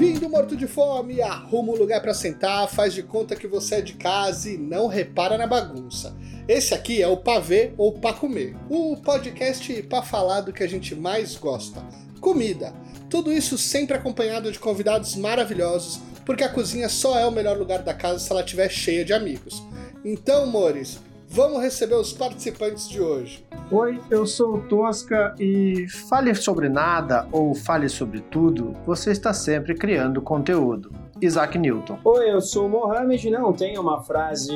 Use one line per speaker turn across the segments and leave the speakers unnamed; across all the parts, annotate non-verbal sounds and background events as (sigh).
Vindo morto de fome, arruma um lugar para sentar, faz de conta que você é de casa e não repara na bagunça. Esse aqui é o Pavê ou Pra Comer, o podcast para falar do que a gente mais gosta: comida. Tudo isso sempre acompanhado de convidados maravilhosos, porque a cozinha só é o melhor lugar da casa se ela estiver cheia de amigos. Então, amores, vamos receber os participantes de hoje.
Oi, eu sou o Tosca e fale sobre nada ou fale sobre tudo, você está sempre criando conteúdo. Isaac Newton.
Oi, eu sou o Mohamed, não tenho uma frase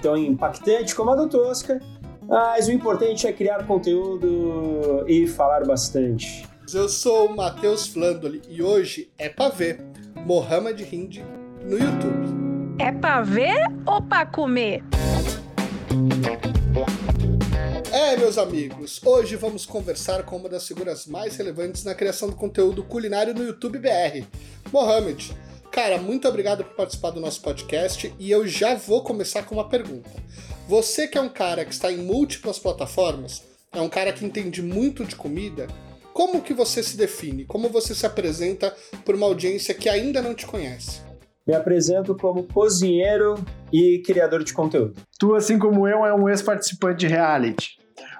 tão impactante como a do Tosca, mas o importante é criar conteúdo e falar bastante.
Eu sou o Matheus Flandoli e hoje é pra ver Mohamed Hind no YouTube.
É pra ver ou pra comer?
É, meus amigos, hoje vamos conversar com uma das figuras mais relevantes na criação do conteúdo culinário no YouTube BR, Mohamed. Cara, muito obrigado por participar do nosso podcast e eu já vou começar com uma pergunta. Você que é um cara que está em múltiplas plataformas, é um cara que entende muito de comida, como que você se define? Como você se apresenta para uma audiência que ainda não te conhece?
Me apresento como cozinheiro e criador de conteúdo.
Tu, assim como eu, é um ex-participante de reality.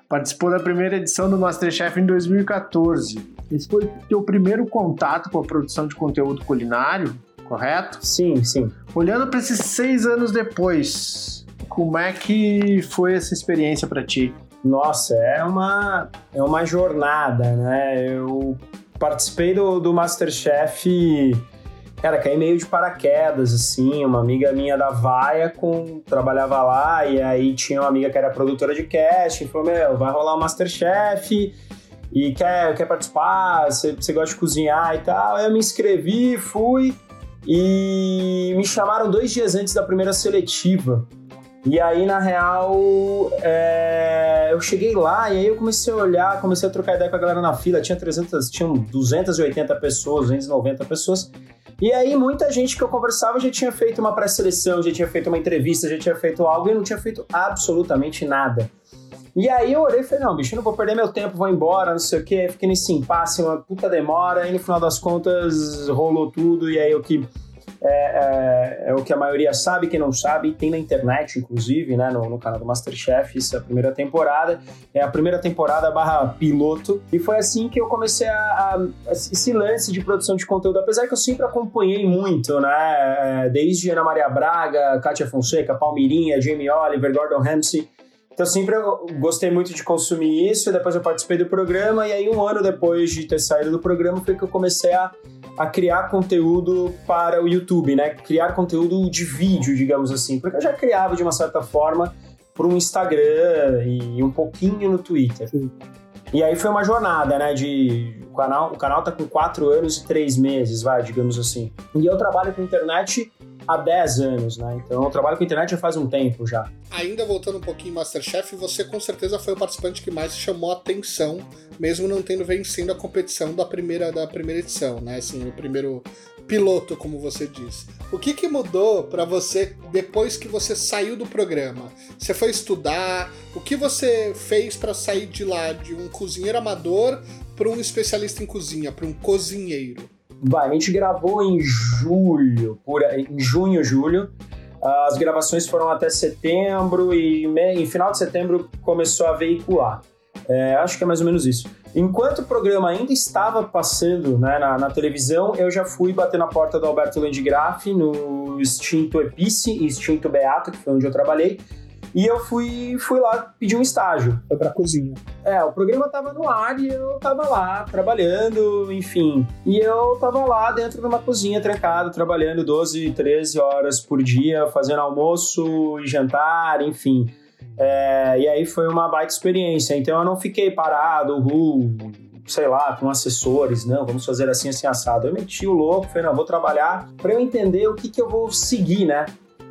Participou da primeira edição do Masterchef em 2014. Esse foi o teu primeiro contato com a produção de conteúdo culinário, correto?
Sim, sim.
Olhando para esses seis anos depois, como é que foi essa experiência para ti?
Nossa, é uma, é uma jornada, né? Eu participei do, do Masterchef Cara, caí meio de paraquedas, assim, uma amiga minha da Vaia com, trabalhava lá, e aí tinha uma amiga que era produtora de casting, falou, meu, vai rolar o um Masterchef, e quer, quer participar, você, você gosta de cozinhar e tal. Aí eu me inscrevi, fui, e me chamaram dois dias antes da primeira seletiva. E aí, na real, é... eu cheguei lá e aí eu comecei a olhar, comecei a trocar ideia com a galera na fila. Tinha 300, tinham 280 pessoas, 290 pessoas. E aí, muita gente que eu conversava já tinha feito uma pré-seleção, já tinha feito uma entrevista, já tinha feito algo e não tinha feito absolutamente nada. E aí eu olhei e falei, não, bicho, não vou perder meu tempo, vou embora, não sei o quê. Fiquei nesse impasse, uma puta demora, e no final das contas rolou tudo, e aí eu que é, é, é, o que a maioria sabe, quem não sabe, tem na internet, inclusive, né, no, no, canal do Masterchef, isso é a primeira temporada, é a primeira temporada barra piloto, e foi assim que eu comecei a, a, a, esse lance de produção de conteúdo, apesar que eu sempre acompanhei muito, né, é, desde Ana Maria Braga, Kátia Fonseca, Palmirinha, Jamie Oliver, Gordon Ramsay, então sempre eu gostei muito de consumir isso, depois eu participei do programa, e aí um ano depois de ter saído do programa foi que eu comecei a, a criar conteúdo para o YouTube, né? Criar conteúdo de vídeo, digamos assim, porque eu já criava de uma certa forma para um Instagram e um pouquinho no Twitter. Sim. E aí foi uma jornada, né? De o canal, o canal tá com quatro anos e três meses, vai, digamos assim. E eu trabalho com internet há 10 anos, né? Então eu trabalho com internet já faz um tempo já.
Ainda voltando um pouquinho Masterchef, você com certeza foi o participante que mais chamou atenção, mesmo não tendo vencendo a competição da primeira, da primeira edição, né? Assim, o primeiro piloto, como você diz. O que, que mudou para você depois que você saiu do programa? Você foi estudar? O que você fez para sair de lá de um cozinheiro amador para um especialista em cozinha, para um cozinheiro?
Vai, a gente gravou em julho, por, em junho, julho. As gravações foram até setembro e em final de setembro começou a veicular. É, acho que é mais ou menos isso. Enquanto o programa ainda estava passando né, na, na, televisão, eu já fui bater na porta do Alberto Landgraf no extinto Epice e extinto Beato, que foi onde eu trabalhei, e eu fui, fui lá pedir um estágio.
Foi pra cozinha.
É, o programa tava no ar e eu tava lá trabalhando, enfim. E eu tava lá dentro de uma cozinha trancado, trabalhando 12, 13 horas por dia, fazendo almoço e jantar, enfim. É, e aí foi uma baita experiência. Então eu não fiquei parado, uh, sei lá, com assessores, não, vamos fazer assim, assim, assado. Eu meti o louco, falei, não, vou trabalhar para eu entender o que, que eu vou seguir, né?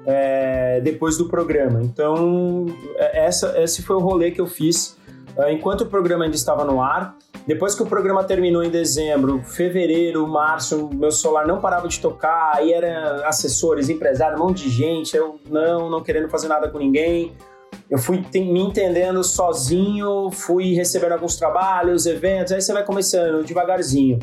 É, depois do programa. Então, é, essa, esse foi o rolê que eu fiz é, enquanto o programa ainda estava no ar. Depois que o programa terminou em dezembro, fevereiro, março, meu celular não parava de tocar, aí eram assessores, empresários, um monte de gente, eu não, não querendo fazer nada com ninguém. Eu fui me entendendo sozinho, fui recebendo alguns trabalhos, eventos, aí você vai começando devagarzinho.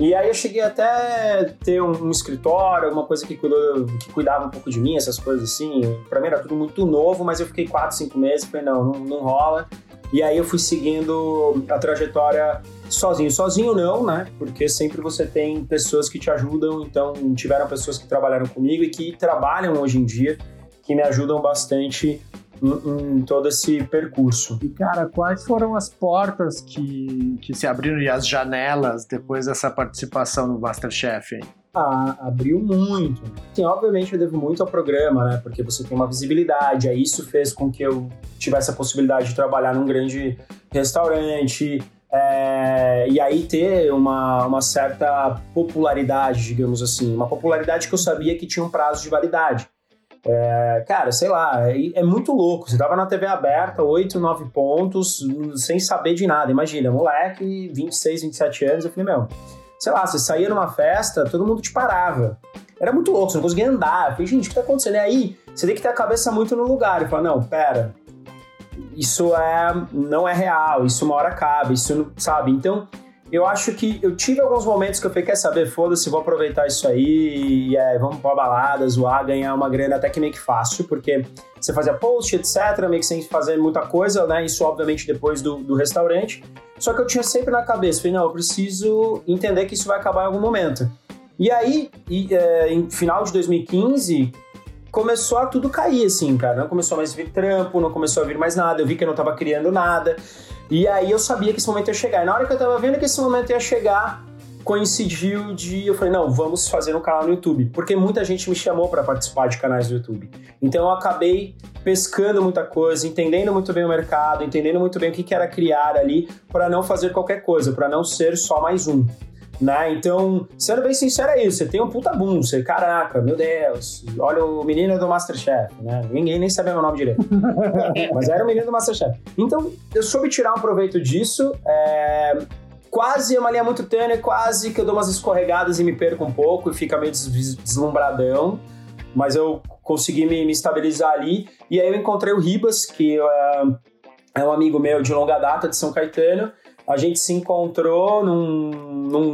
E aí eu cheguei até ter um, um escritório, alguma coisa que, cuidou, que cuidava um pouco de mim, essas coisas assim. Pra mim era tudo muito novo, mas eu fiquei quatro, cinco meses, falei, não, não, não rola. E aí eu fui seguindo a trajetória sozinho. Sozinho não, né? Porque sempre você tem pessoas que te ajudam, então tiveram pessoas que trabalharam comigo e que trabalham hoje em dia, que me ajudam bastante em, em, todo esse percurso.
E, cara, quais foram as portas que, que se abriram e as janelas depois dessa participação no Masterchef? Hein?
Ah, abriu muito. Sim, obviamente eu devo muito ao programa, né? Porque você tem uma visibilidade, aí isso fez com que eu tivesse a possibilidade de trabalhar num grande restaurante, é, e aí ter uma, uma certa popularidade, digamos assim, uma popularidade que eu sabia que tinha um prazo de validade. É, cara, sei lá, é, é, muito louco. Você tava na TV aberta, 8, 9 pontos, sem saber de nada. Imagina, moleque, 26, 27 anos, eu falei, meu, sei lá, você saía numa festa, todo mundo te parava. Era muito louco, você não conseguia andar. Eu falei, gente, o que tá acontecendo? E aí, você tem que ter a cabeça muito no lugar. E falar, não, pera, isso é, não é real, isso uma hora acaba, isso não, sabe? Então, eu acho que eu tive alguns momentos que eu falei, quer saber, foda-se, vou aproveitar isso aí e é, vamos pra balada, zoar, ganhar uma grana até que meio que fácil, porque você fazia post, etc, meio que sem fazer muita coisa, né? Isso, obviamente, depois do, do restaurante. Só que eu tinha sempre na cabeça, falei, não, eu preciso entender que isso vai acabar em algum momento. E aí, e, é, em final de 2015, começou a tudo cair, assim, cara. Não começou mais a vir trampo, não começou a vir mais nada. Eu vi que eu não tava criando nada. E aí eu sabia que esse momento ia chegar. E na hora que eu tava vendo que esse momento ia chegar, coincidiu de. Eu falei, não, vamos fazer um canal no YouTube. Porque muita gente me chamou para participar de canais do YouTube. Então eu acabei pescando muita coisa, entendendo muito bem o mercado, entendendo muito bem o que era criar ali, para não fazer qualquer coisa, para não ser só mais um. Né? Então, sendo bem sincero, é isso. Você tem um puta boom. Você, caraca, meu Deus, olha o menino do Masterchef, né? Ninguém nem sabia meu nome direito. (laughs) Mas era o menino do Masterchef. Então, eu soube tirar um proveito disso. É... Quase é uma linha muito tênue, quase que eu dou umas escorregadas e me perco um pouco e fica meio deslumbradão. Mas eu consegui me, me estabilizar ali. E aí eu encontrei o Ribas, que é, é um amigo meu de longa data de São Caetano a gente se encontrou num, num,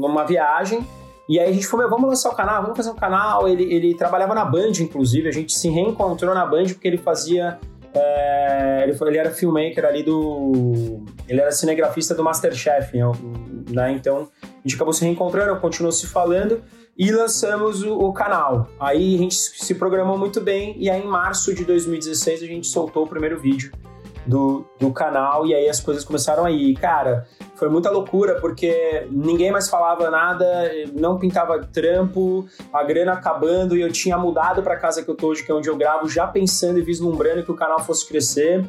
numa viagem e aí a gente falou, vamos lançar o canal, vamos fazer um canal. Ele, ele trabalhava na Band, inclusive, a gente se reencontrou na Band porque ele fazia. É, ele, foi, ele era filmmaker ali do. Ele era cinegrafista do Masterchef, né? Então a gente acabou se reencontrando, continuou se falando e lançamos o, o, canal. Aí a gente se programou muito bem e aí em março de 2016 a gente soltou o primeiro vídeo do, do canal e aí as coisas começaram a ir. Cara, foi muita loucura porque ninguém mais falava nada, não pintava trampo, a grana acabando e eu tinha mudado para casa que eu tô hoje, que é onde eu gravo, já pensando e vislumbrando que o canal fosse crescer.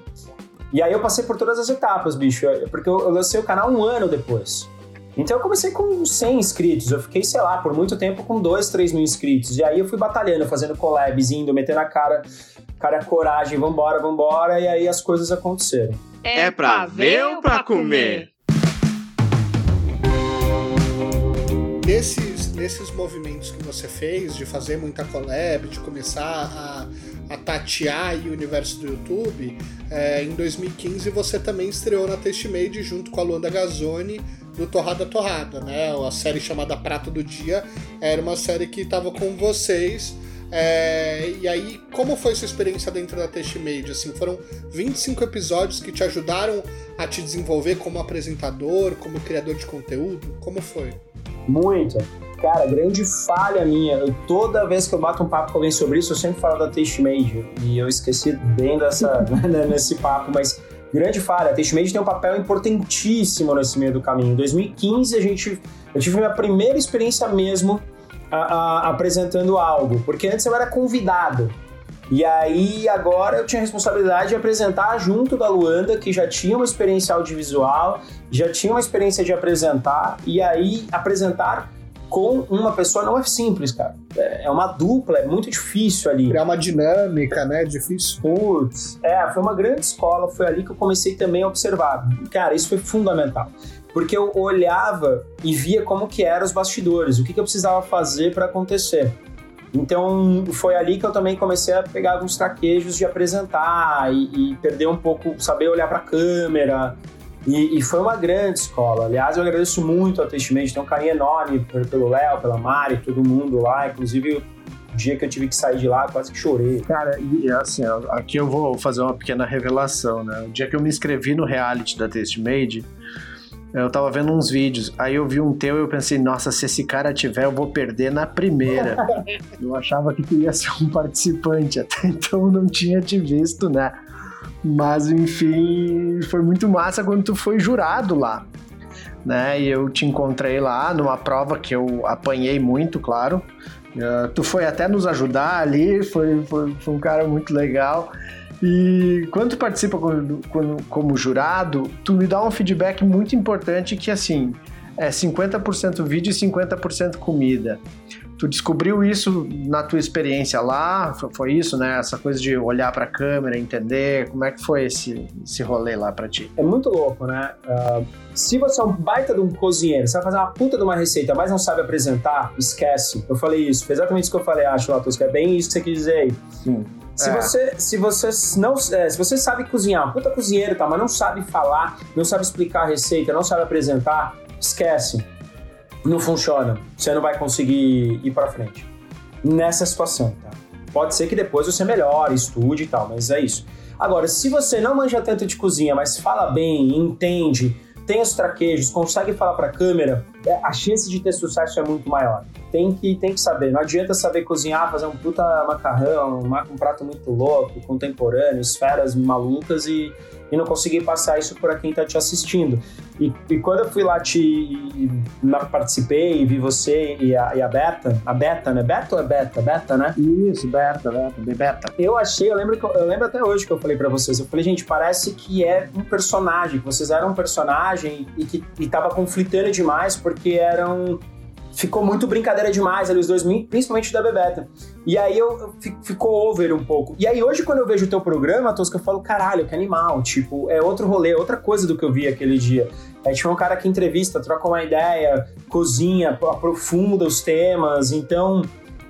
E aí eu passei por todas as etapas, bicho, porque eu lancei o canal um ano depois. Então eu comecei com 100 inscritos, eu fiquei, sei lá, por muito tempo com 2, 3 mil inscritos. E aí eu fui batalhando, fazendo collabs, indo, metendo a cara cara, coragem, vambora, vambora, e aí as coisas aconteceram.
É, é pra ver ou pra comer?
Desses, desses movimentos que você fez, de fazer muita collab, de começar a, a tatear o universo do YouTube, é, em 2015 você também estreou na Testmade junto com a Luanda Gazzoni do Torrada Torrada, né? A série chamada Prato do Dia era uma série que estava com vocês é, e aí, como foi sua experiência dentro da Testmade? Assim, foram 25 episódios que te ajudaram a te desenvolver como apresentador, como criador de conteúdo? Como foi?
Muito. Cara, grande falha minha. Eu, toda vez que eu bato um papo com alguém sobre isso, eu sempre falo da Testmade. E eu esqueci bem dessa, (laughs) né, nesse papo, mas grande falha. A Testmade tem um papel importantíssimo nesse meio do caminho. Em 2015, a gente, eu tive minha primeira experiência mesmo a, a, apresentando algo, porque antes eu era convidado. E aí agora eu tinha a responsabilidade de apresentar junto da Luanda, que já tinha uma experiência audiovisual, já tinha uma experiência de apresentar, e aí apresentar com uma pessoa não é simples, cara. É, é uma dupla, é muito difícil ali.
Criar uma dinâmica, né? Difícil.
Putz. É, foi uma grande escola, foi ali que eu comecei também a observar. Cara, isso foi fundamental porque eu olhava e via como que eram os bastidores, o que, que eu precisava fazer para acontecer. Então foi ali que eu também comecei a pegar alguns traquejos de apresentar e, e perder um pouco, saber olhar para a câmera. E, e, foi uma grande escola. Aliás, eu agradeço muito a Testimento, tem um carinho enorme pelo Léo, pela Mari, todo mundo lá. Inclusive, o dia que eu tive que sair de lá, quase que chorei.
Cara, e assim, aqui eu vou fazer uma pequena revelação, né? O dia que eu me inscrevi no reality da Testmade, eu tava vendo uns vídeos, aí eu vi um teu e eu pensei, nossa, se esse cara tiver, eu vou perder na primeira. (laughs) eu achava que tu ia ser um participante, (laughs) até então eu não tinha te visto, né? Mas enfim, foi muito massa quando tu foi jurado lá. Né? E eu te encontrei lá numa prova que eu apanhei muito, claro. Uh, tu foi até nos ajudar ali, foi, foi, foi um cara muito legal. E quando tu participa como, jurado, tu me dá um feedback muito importante que assim é 50% vídeo e 50% comida. Tu descobriu isso na tua experiência lá? Foi isso, né? Essa coisa de olhar para a câmera, entender como é que foi esse, esse rolê lá para ti?
É muito louco, né? Uh, se você é um baita de um cozinheiro, você vai fazer uma puta de uma receita, mas não sabe apresentar, esquece. Eu falei isso, foi exatamente isso que eu falei, acho, Latos, que é bem isso que você quis dizer aí. Sim. Se, é. você, se você não é, se você sabe cozinhar, puta cozinheiro, tá, mas não sabe falar, não sabe explicar a receita, não sabe apresentar, esquece não funciona, você não vai conseguir ir para frente. Nessa situação, tá? Pode ser que depois você melhore, estude e tal, mas é isso. Agora, se você não manja tanto de cozinha, mas fala bem, entende, tem os traquejos, consegue falar para a câmera, é, a chance de ter sucesso é muito maior. Tem que, tem que saber, não adianta saber cozinhar, fazer um puta macarrão, um, prato muito louco, contemporâneo, esferas malucas e, e não conseguir passar isso para quem está te assistindo. E, e, quando eu fui lá te na, participei e vi você e a, e a Beta, a Beta, né? Beta ou é Beta? Beta, né?
Isso, Beta, Beta, Beta.
Eu achei, eu lembro, que eu, lembro até hoje que eu falei para vocês, eu falei, gente, parece que é um personagem, que vocês eram um personagem e que e tava conflitando demais porque eram ficou muito brincadeira demais ali os dois, principalmente da Bebeta. E aí eu, eu ficou over um pouco. E aí hoje quando eu vejo o teu programa, Tosca, eu falo, caralho, que animal, tipo, é outro rolê, é outra coisa do que eu vi aquele dia. É tipo um cara que entrevista, troca uma ideia, cozinha, aprofunda os temas, então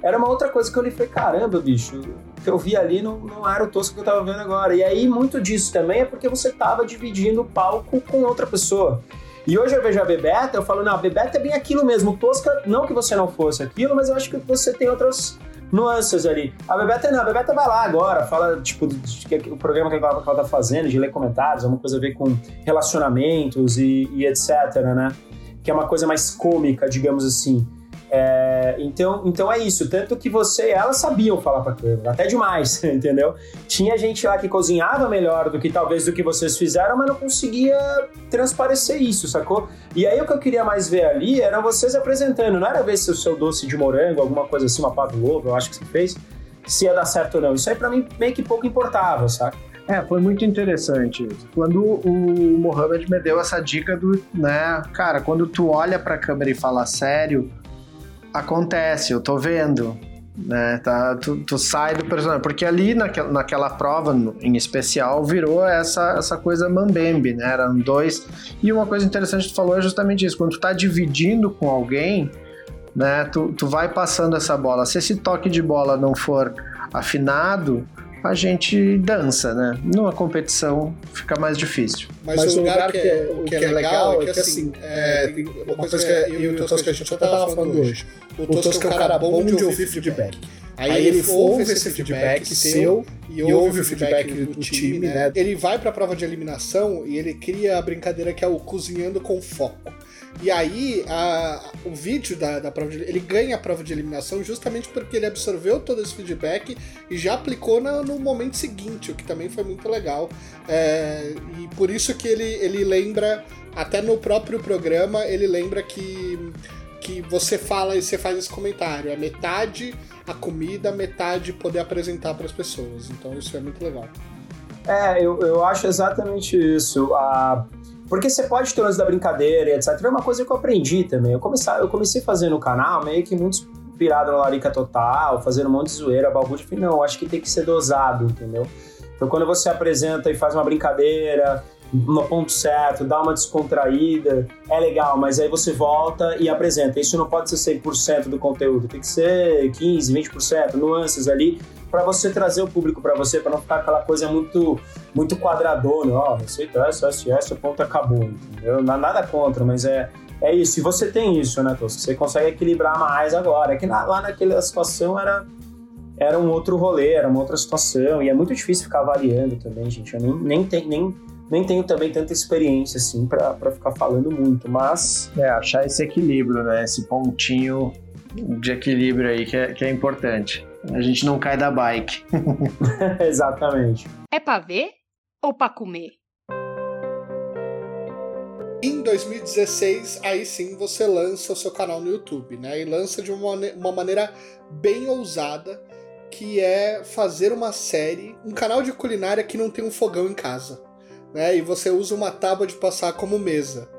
era uma outra coisa que eu li falei, caramba, bicho, o que eu vi ali não, não era o Tosca que eu tava vendo agora. E aí muito disso também é porque você tava dividindo o palco com outra pessoa. E hoje eu vejo a Bebeta, eu falo, não, a Bebeta é bem aquilo mesmo. Tosca, não que você não fosse aquilo, mas eu acho que você tem outras nuances ali. A Bebeta não, a Bebeta vai lá agora, fala, tipo, o programa que ela, que ela tá fazendo, de ler comentários, alguma coisa a ver com relacionamentos e, e etc, né? Que é uma coisa mais cômica, digamos assim. É, então, então é isso. Tanto que você e ela sabiam falar pra câmera, até demais, (laughs) entendeu? Tinha gente lá que cozinhava melhor do que talvez do que vocês fizeram, mas não conseguia transparecer isso, sacou? E aí o que eu queria mais ver ali era vocês apresentando, não era ver se o seu doce de morango, alguma coisa assim, uma pavlova, eu acho que você fez, se ia dar certo ou não. Isso aí pra mim meio que pouco importava, saca?
É, foi muito interessante. Quando o Mohamed me deu essa dica do, né, cara, quando tu olha pra câmera e fala sério, acontece, eu tô vendo. Né, tá, tu, tu sai do personagem, porque ali naquela, naquela prova em especial virou essa, essa coisa mambembe, né? Eram dois. E uma coisa interessante que tu falou é justamente isso: quando tu tá dividindo com alguém, né, tu, tu vai passando essa bola. Se esse toque de bola não for afinado, a gente dança, né? Numa competição fica mais difícil.
Mas, Mas o lugar, lugar que, é, é que, é, legal é que, assim, é, tem uma coisa que eu e o Tosca que a gente até tava falando hoje. O Tosca é um cara bom de ouvir feedback. Aí, Aí ele ouve esse feedback seu e ouve o feedback do time, né? Ele vai para a prova de eliminação e ele cria a brincadeira que é o cozinhando com foco. E aí, a, o vídeo da, da prova de, ele ganha a prova de eliminação justamente porque ele absorveu todo esse feedback e já aplicou na, no momento seguinte, o que também foi muito legal. É, e por isso que ele, ele lembra, até no próprio programa, ele lembra que, que você fala e você faz esse comentário. É metade a comida, metade poder apresentar para as pessoas. Então isso é muito legal.
É, eu, eu acho exatamente isso. A porque você pode ter lance da brincadeira etc. É uma coisa que eu aprendi também. Eu comecei, eu comecei fazendo o canal meio que muito inspirado na Larica Total, fazendo um monte de zoeira, balbúrdia. Eu falei, não, acho que tem que ser dosado, entendeu? Então quando você apresenta e faz uma brincadeira no ponto certo, dá uma descontraída, é legal, mas aí você volta e apresenta. Isso não pode ser 100% do conteúdo, tem que ser 15, 20%, nuances ali, para você trazer o público para você, para não ficar aquela coisa muito muito quadradona, ó, receita essa, essa, essa, ponto acabou, entendeu? Nada contra, mas é é isso. E você tem isso, né, Tosco? Você consegue equilibrar mais agora. É que na, lá naquela situação era era um outro rolê, era uma outra situação, e é muito difícil ficar avaliando também, gente. Eu nem, nem, tem, nem, nem tenho também tanta experiência, assim, para ficar falando muito, mas...
É, achar esse equilíbrio, né? Esse pontinho de equilíbrio aí que é, que é importante. A gente não cai da bike. (laughs) (laughs)
Exatamente.
É pra ver ou pra comer?
Em 2016, aí sim você lança o seu canal no YouTube, né? E lança de uma, uma maneira bem ousada, que é fazer uma série, um canal de culinária que não tem um fogão em casa, né? E você usa uma tábua de passar como mesa.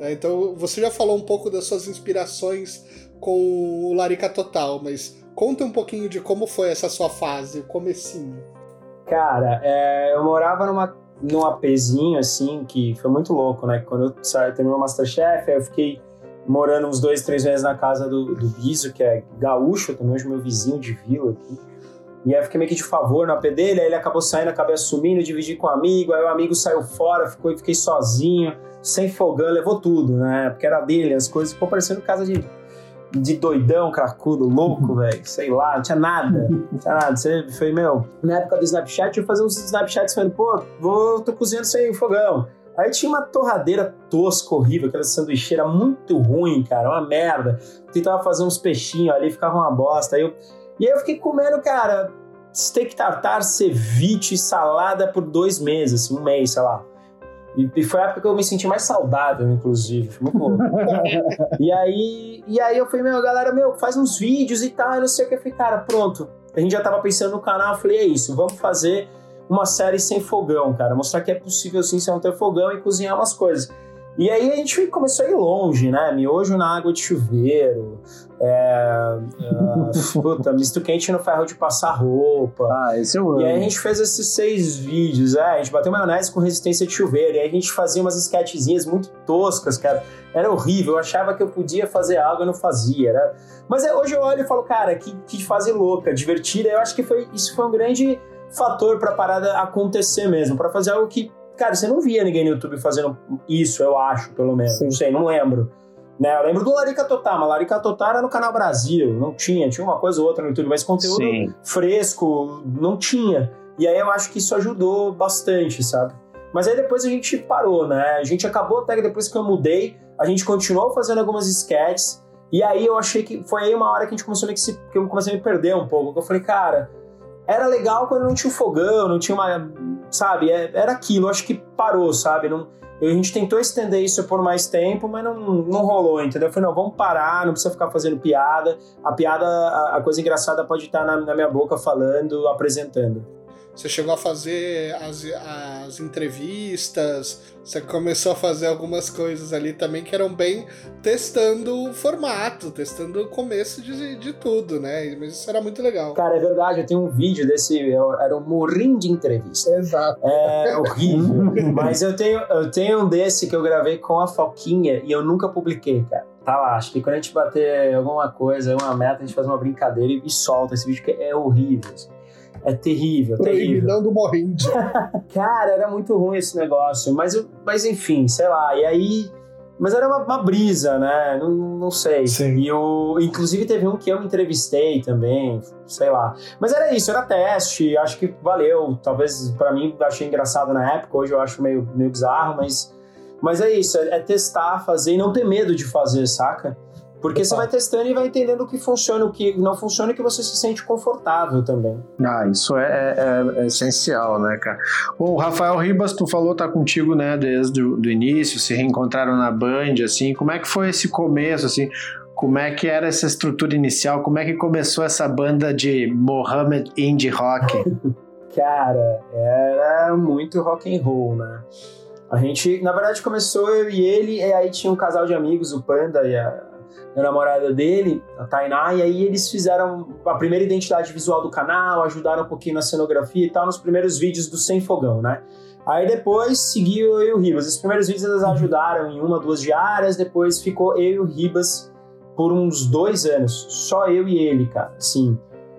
Né? Então você já falou um pouco das suas inspirações com o Larica Total, mas conta um pouquinho de como foi essa sua fase, o comecinho.
Cara, é, eu morava numa, num apezinho, assim, que foi muito louco, né? Quando eu saí, terminou o Masterchef, eu fiquei morando uns dois, três meses na casa do, do Biso, que é gaúcho também, hoje meu vizinho de vila aqui. E aí eu fiquei meio que de favor no AP dele, aí ele acabou saindo, acabei assumindo, dividi com um amigo, aí o amigo saiu fora, ficou, fiquei sozinho, sem fogão, levou tudo, né? Porque era dele, as coisas, ficou parecendo casa de, de doidão, cracudo, louco, (laughs) velho, sei lá, não tinha nada, não tinha nada. Você foi, meu, na época do Snapchat, eu fazia uns Snapchats falando, pô, vou, tô cozinhando sem fogão. Aí tinha uma torradeira tosca, horrível, aquela sanduicheira muito ruim, cara, uma merda. Tentava fazer uns peixinhos ali, ficava uma bosta. Aí eu e aí eu fiquei comendo, cara, steak tartar, ceviche, salada por dois meses, assim, um mês, sei lá. E, e, foi a época que eu me senti mais saudável, inclusive. Louco. e, aí, e aí eu falei, meu, galera, meu, faz uns vídeos e tal, não sei o que. Eu falei, cara, pronto. A gente já tava pensando no canal, eu falei, é isso, vamos fazer uma série sem fogão, cara. Mostrar que é possível sim, sem não ter fogão e cozinhar umas coisas. E aí a gente começou a ir longe, né? Miojo na água de chuveiro, é, uh, (laughs) puta, misto quente no ferro de passar roupa.
Ah, esse eu amo.
E aí a gente fez esses seis vídeos, é, a gente bateu maionese com resistência de chuveiro, e aí a gente fazia umas sketchzinhas muito toscas, cara. Era horrível, eu achava que eu podia fazer algo e não fazia. Era... Mas é, hoje eu olho e falo, cara, que, que fase louca, divertida. Eu acho que foi, isso foi um grande fator pra parada acontecer mesmo, para fazer algo que Cara, você não via ninguém no YouTube fazendo isso, eu acho, pelo menos. Sim. Não sei, não lembro. Né? Eu lembro do Larica Total, mas Larica Total era no canal Brasil, não tinha, tinha uma coisa ou outra no YouTube, mas conteúdo Sim. fresco não tinha. E aí eu acho que isso ajudou bastante, sabe? Mas aí depois a gente parou, né? A gente acabou até que depois que eu mudei, a gente continuou fazendo algumas sketches. E aí eu achei que foi aí uma hora que a gente começou a se, que eu comecei a me perder um pouco. Eu falei, cara, era legal quando não tinha um fogão, não tinha uma. Sabe? É, era aquilo, acho que parou, sabe? Não, a gente tentou estender isso por mais tempo, mas não, não rolou, entendeu? Eu falei, não, vamos parar, não precisa ficar fazendo piada. A piada, a, a coisa engraçada pode estar na, na minha boca falando, apresentando.
Você chegou a fazer as, as entrevistas, você começou a fazer algumas coisas ali também que eram bem testando o formato, testando o começo de, de tudo, né? Mas isso era muito legal.
Cara, é verdade, eu tenho um vídeo desse, era um morrinho de entrevista.
Exato.
É horrível. (laughs) Mas eu tenho, eu tenho um desse que eu gravei com a Foquinha e eu nunca publiquei, cara. Tá lá, acho que quando a gente bater alguma coisa, uma meta, a gente faz uma brincadeira e, e solta esse vídeo que é horrível. Assim. É terrível,
Proibidão do Morrinde. (laughs)
Cara, era muito ruim esse negócio. Mas, mas enfim, sei lá. E aí. Mas era uma, uma brisa, né? Não, não sei.
Sim.
E o, inclusive teve um que eu entrevistei também, sei lá. Mas era isso, era teste. Acho que valeu. Talvez para mim achei engraçado na época. Hoje eu acho meio, meio bizarro, mas. Mas é isso, é, é testar, fazer e não ter medo de fazer, saca? Porque você vai testando e vai entendendo o que funciona, o que não funciona e que você se sente confortável também.
Ah, isso é, é, é essencial, né, cara? O Rafael Ribas, tu falou, tá contigo, né, desde o início, se reencontraram na Band, assim. Como é que foi esse começo, assim? Como é que era essa estrutura inicial? Como é que começou essa banda de Mohammed Indie Rock? (laughs)
cara, era muito rock and roll, né? A gente, na verdade, começou eu e ele, e aí tinha um casal de amigos, o Panda e a, a namorada dele, a Tainá, e aí eles fizeram a primeira identidade visual do canal, ajudaram um pouquinho na cenografia e tal, nos primeiros vídeos do Sem Fogão, né? Aí depois seguiu eu e o Ribas. Os primeiros vídeos eles ajudaram em uma, duas diárias, depois ficou eu e o Ribas por uns dois anos. Só eu e ele, cara. Sim.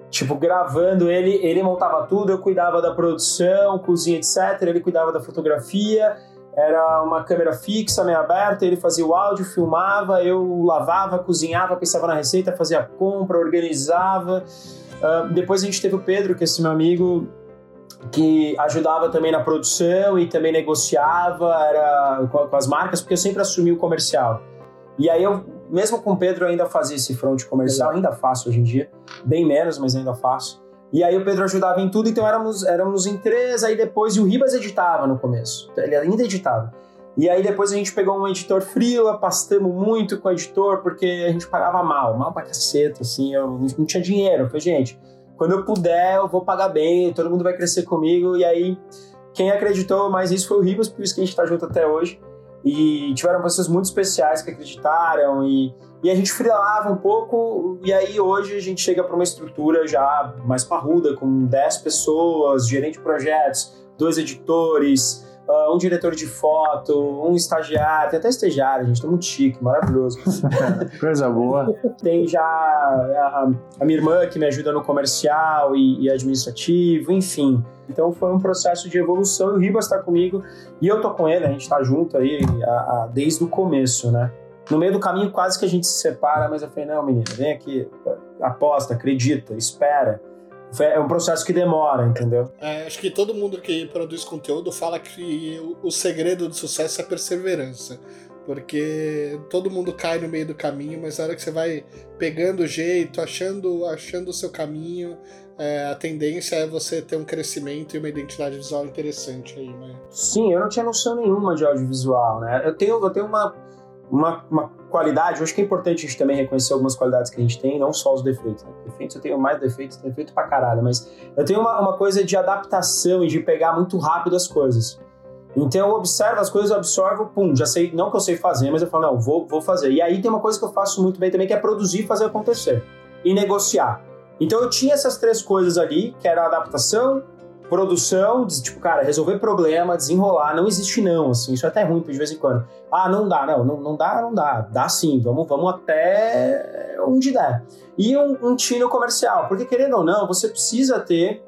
tipo, gravando ele, ele montava tudo, eu cuidava da produção, cozinha, etc. Ele cuidava da fotografia, era uma câmera fixa, meio aberta, ele fazia o áudio, filmava, eu lavava, cozinhava, pensava na receita, fazia a compra, organizava. Uh, depois a gente teve o Pedro, que é esse meu amigo, que ajudava também na produção e também negociava era, com, com as marcas, porque eu sempre assumi o comercial. E aí eu, mesmo com o Pedro, ainda fazia esse front comercial, ainda faço hoje em dia, bem menos, mas ainda faço. E aí o Pedro ajudava em tudo, então éramos, éramos em três, aí depois, e o Ribas editava no começo, ele ainda editava. E aí depois a gente pegou um editor freela, pastamos muito com o editor, porque a gente pagava mal, mal pra caceta, assim, eu não tinha dinheiro. Eu falei, gente, quando eu puder, eu vou pagar bem, todo mundo vai crescer comigo, e aí quem acreditou mais nisso foi o Ribas, por isso que a gente tá junto até hoje. E tiveram pessoas muito especiais que acreditaram e, e a gente freelava um pouco. E aí hoje a gente chega para uma estrutura já mais parruda, com 10 pessoas, gerente de projetos, dois editores, uh, um diretor de foto, um estagiário, tem até estagiário, gente, tá muito chique, maravilhoso. (laughs)
Coisa boa.
Tem já a, a, minha irmã que me ajuda no comercial e, e administrativo, enfim. Então foi um processo de evolução e o Ribas está comigo e eu tô com ele, a gente tá junto aí a, a, desde o começo, né? No meio do caminho quase que a gente se separa, mas eu falei, não, menina, vem aqui, aposta, acredita, espera é um processo que demora, entendeu?
É, acho que todo mundo que produz conteúdo fala que o, segredo do sucesso é perseverança. Porque todo mundo cai no meio do caminho, mas na hora que você vai pegando o jeito, achando, achando o seu caminho, é, a tendência é você ter um crescimento e uma identidade visual interessante aí, né?
Sim, eu não tinha noção nenhuma de audiovisual, né? Eu tenho, eu tenho uma, uma, uma qualidade, eu acho que é importante a gente também reconhecer algumas qualidades que a gente tem, não só os defeitos. Né? Defeitos eu tenho mais defeitos, defeito pra caralho, mas eu tenho uma, uma coisa de adaptação e de pegar muito rápido as coisas. Então eu observo as coisas, eu absorvo, pum, já sei, não que eu sei fazer, mas eu falo, não, vou, vou fazer. E aí tem uma coisa que eu faço muito bem também, que é produzir fazer acontecer. E negociar. Então eu tinha essas três coisas ali, que era a adaptação, produção, tipo, cara, resolver problema, desenrolar, não existe não, assim, isso é até ruim de vez em quando. Ah, não dá, não, não, não dá, não dá, dá sim, vamos, vamos até onde der. E um, um tino comercial, porque querendo ou não, você precisa ter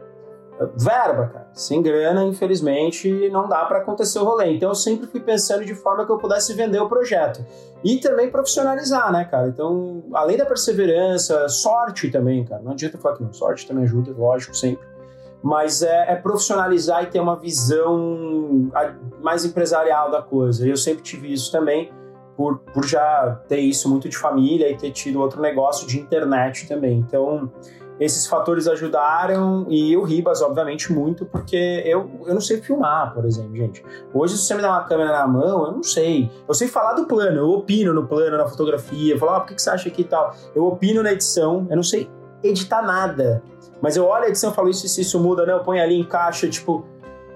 verba, cara. Sem grana, infelizmente, não dá para acontecer o rolê. Então eu sempre fui pensando de forma que eu pudesse vender o projeto. E também profissionalizar, né, cara? Então, além da perseverança, sorte também, cara. Não adianta falar que não, sorte também ajuda, lógico, sempre mas é, é, profissionalizar e ter uma visão mais empresarial da coisa. Eu sempre tive isso também, por, por já ter isso muito de família e ter tido outro negócio de internet também. Então, esses fatores ajudaram e o Ribas, obviamente, muito, porque eu, eu não sei filmar, por exemplo, gente. Hoje, se você me dá uma câmera na mão, eu não sei. Eu sei falar do plano, eu opino no plano, na fotografia, eu falo, ah, por que você acha que tal? Eu opino na edição, eu não sei editar nada. Mas eu olho a edição e falo, isso, isso, isso muda, né? Eu ponho ali, encaixa, tipo...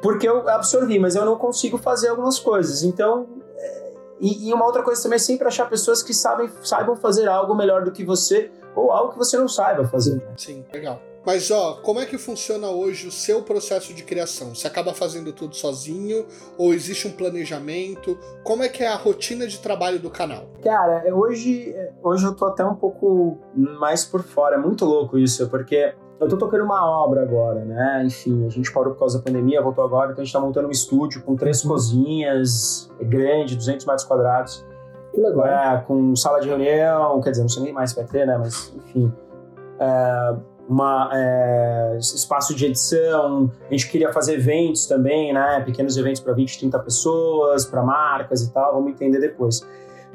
Porque eu absorvi, mas eu não consigo fazer algumas coisas. Então, é... e, e, uma outra coisa também é sempre achar pessoas que sabem, saibam fazer algo melhor do que você ou algo que você não saiba fazer.
Sim, legal. Mas ó, como é que funciona hoje o seu processo de criação? Você acaba fazendo tudo sozinho ou existe um planejamento? Como é que é a rotina de trabalho do canal?
Cara, hoje, hoje eu tô até um pouco mais por fora. É muito louco isso, porque eu tô tocando uma obra agora, né? Enfim, a gente parou por causa da pandemia, voltou agora, então a gente tá montando um estúdio com três uhum. cozinhas, é grande, 200 metros quadrados.
Que legal.
É, com sala de reunião, quer dizer, não sei nem mais se vai ter, né? Mas, enfim. É, uma, é, espaço de edição, a gente queria fazer eventos também, né? Pequenos eventos para 20, 30 pessoas, para marcas e tal, vamos entender depois.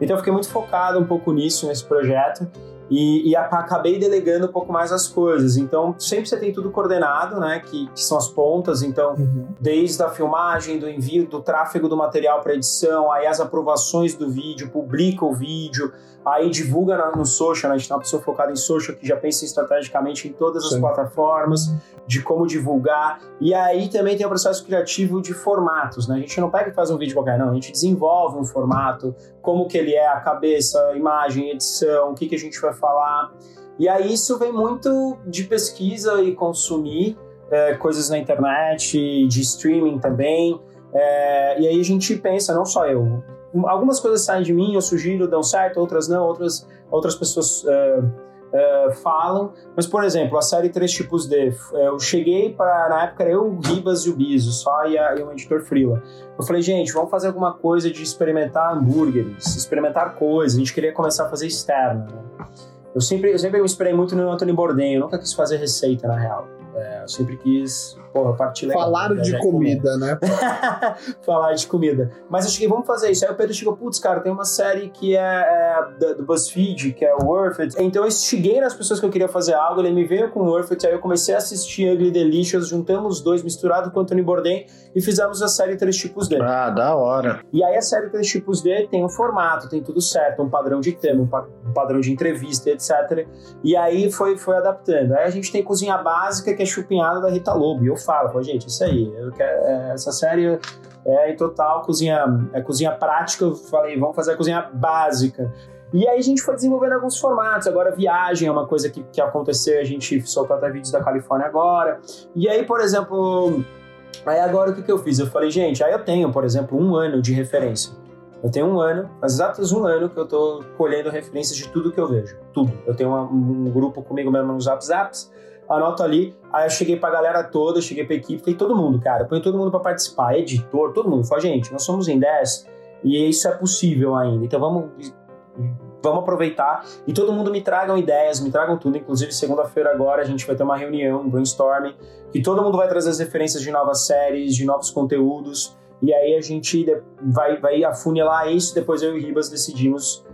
Então eu fiquei muito focado um pouco nisso, nesse projeto. E, e, acabei delegando um pouco mais as coisas. Então, sempre você tem tudo coordenado, né? Que, que são as pontas. Então, uhum. desde a filmagem, do envio, do tráfego do material para edição, aí as aprovações do vídeo, publica o vídeo, aí divulga no social, né? A gente tem uma pessoa focada em social que já pensa estrategicamente em todas Sim. as plataformas, de como divulgar. E aí também tem o processo criativo de formatos, né? A gente não pega e faz um vídeo qualquer, não. A gente desenvolve um formato, como que ele é, a cabeça, a imagem, edição, o que, que a gente vai falar. E aí isso vem muito de pesquisa e consumir é, coisas na internet, de streaming também. É, e aí a gente pensa, não só eu, algumas coisas saem de mim, eu sugiro, dão certo, outras não, outras, outras pessoas uh, uh, falam. Mas, por exemplo, a série Três Tipos D, eu cheguei para, na época, eu, o Ribas e o Biso, só e, a, e um editor Frila. Eu falei, gente, vamos fazer alguma coisa de experimentar hambúrgueres, experimentar coisas. A gente queria começar a fazer externa, né? Eu sempre, eu sempre me inspirei muito no Anthony Bourdain, eu nunca quis fazer receita, na real. É, eu sempre quis, porra, partir legal.
Falaram de comida, né? (laughs)
Falar de comida. Mas eu cheguei, vamos fazer isso. Aí o Pedro chegou, putz, cara, tem uma série que é, é do BuzzFeed, que é Worth It. Então eu cheguei nas pessoas que eu queria fazer algo, ele me veio com Worth It, aí eu comecei a assistir Ugly Delicious, juntamos os dois, misturado com Anthony Bourdain, e fizemos a série Três Tipos D.
Ah, da hora.
E aí a série Três Tipos D tem um formato, tem tudo certo, um padrão de tema, um, pa um padrão de entrevista, etc. E aí foi, foi adaptando. Aí a gente tem cozinha básica, que é chupinhada da Rita Lobo. E eu falo, gente, isso aí, quero, é, essa série é em total cozinha, é cozinha prática. Eu falei, vamos fazer a cozinha básica. E aí a gente foi desenvolvendo alguns formatos. Agora, viagem é uma coisa que, que aconteceu, a gente soltou até vídeos da Califórnia agora. E aí, por exemplo, aí agora o que, que eu fiz? Eu falei, gente, aí eu tenho, por exemplo, um ano de referência. Eu tenho um ano, exatos um ano que eu tô colhendo referências de tudo que eu vejo. Tudo. Eu tenho uma, um grupo comigo mesmo nos WhatsApps anoto ali. Aí eu cheguei pra galera toda, cheguei pra equipe, tem todo mundo, cara. Põe todo mundo para participar, editor, todo mundo. Fala, gente, nós somos em 10 e isso é possível ainda. Então vamos vamos aproveitar e todo mundo me tragam ideias, me tragam tudo. Inclusive, segunda-feira agora a gente vai ter uma reunião, um brainstorming, que todo mundo vai trazer as referências de novas séries, de novos conteúdos. E aí a gente vai, vai afunilar isso, depois eu e o Ribas decidimos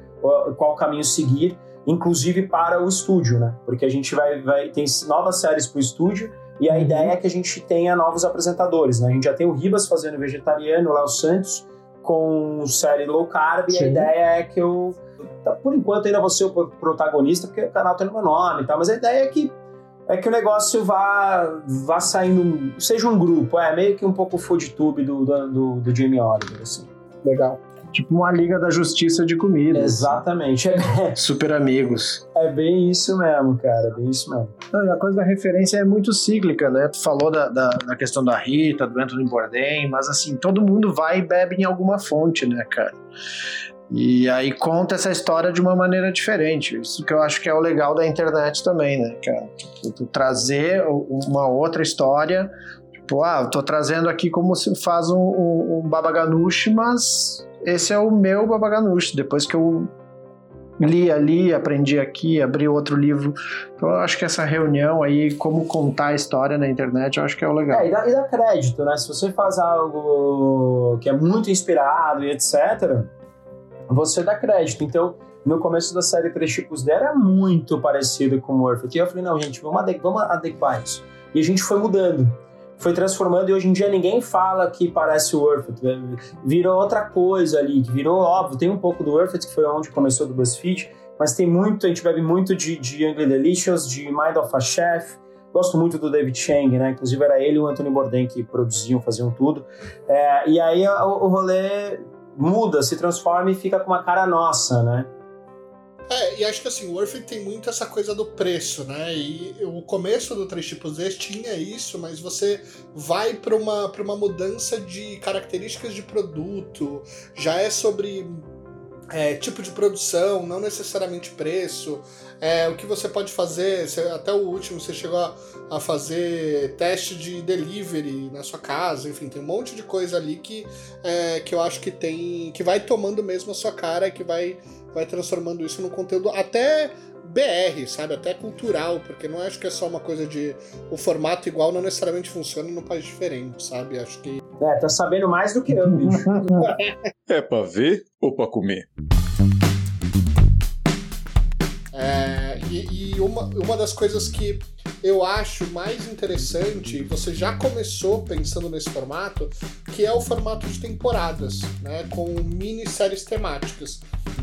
qual caminho seguir inclusive para o estúdio, né? Porque a gente vai, vai tem novas séries para o estúdio e a uhum. ideia é que a gente tenha novos apresentadores, né? A gente já tem o Ribas fazendo vegetariano, o Léo Santos com série low carb Sim. e a ideia é que eu tá, por enquanto ainda vou ser o protagonista porque o canal tem o meu nome e tal, mas a ideia é que é que o negócio vá, vá saindo, seja um grupo, é meio que um pouco o food tube do, do, do Jamie Oliver, assim.
Legal.
Tipo uma Liga da Justiça de comida.
Exatamente.
É, (laughs) Super amigos.
É bem isso mesmo, cara. É bem isso mesmo.
Não, e a coisa da referência é muito cíclica, né? Tu falou da, da, da, questão da Rita, do Anthony Bourdain, mas assim, todo mundo vai e bebe em alguma fonte, né, cara? E aí conta essa história de uma maneira diferente. Isso que eu acho que é o legal da internet também, né, cara? Tipo, tu trazer uma outra história Tipo, ah, eu tô trazendo aqui como se faz um, um, um babaganuche, mas esse é o meu babaganuche. Depois que eu li ali, aprendi aqui, abri outro livro. Então eu acho que essa reunião aí, como contar a história na internet, eu acho que é o legal.
É, e dá, e dá crédito, né? Se você faz algo que é muito inspirado e etc., você dá crédito. Então, no começo da série Três Tipos D era muito parecido com o Murphy. E eu falei, não, gente, vamos adequar isso. E a gente foi mudando foi transformando e hoje em dia ninguém fala que parece o Earth. Virou outra coisa ali, virou óbvio. Tem um pouco do Earth, que foi onde começou do BuzzFeed, mas tem muito, a gente bebe muito de, de Delicious, de Mind of a Chef. Gosto muito do David Chang, né? Inclusive era ele e o Anthony Bourdain que produziam, faziam tudo. É, e aí o, o rolê muda, se transforma e fica com uma cara nossa, né?
É, e acho que assim, o Warfare tem muito essa coisa do preço, né? E o começo do Três Tipos D tinha isso, mas você vai para uma, uma mudança de características de produto, já é sobre é, tipo de produção, não necessariamente preço. É, o que você pode fazer, você, até o último você chegou a, a, fazer teste de delivery na sua casa, enfim, tem um monte de coisa ali que, é, que eu acho que tem. que vai tomando mesmo a sua cara e que vai vai transformando isso num conteúdo até BR, sabe? Até cultural, porque não acho que é só uma coisa de o formato igual não necessariamente funciona num país diferente, sabe? Acho que.
É, tá sabendo mais do que eu, bicho. (laughs)
é pra ver ou pra comer?
E, uma, uma das coisas que eu acho mais interessante, você já começou pensando nesse formato, que é o formato de temporadas, né, com mini séries temáticas.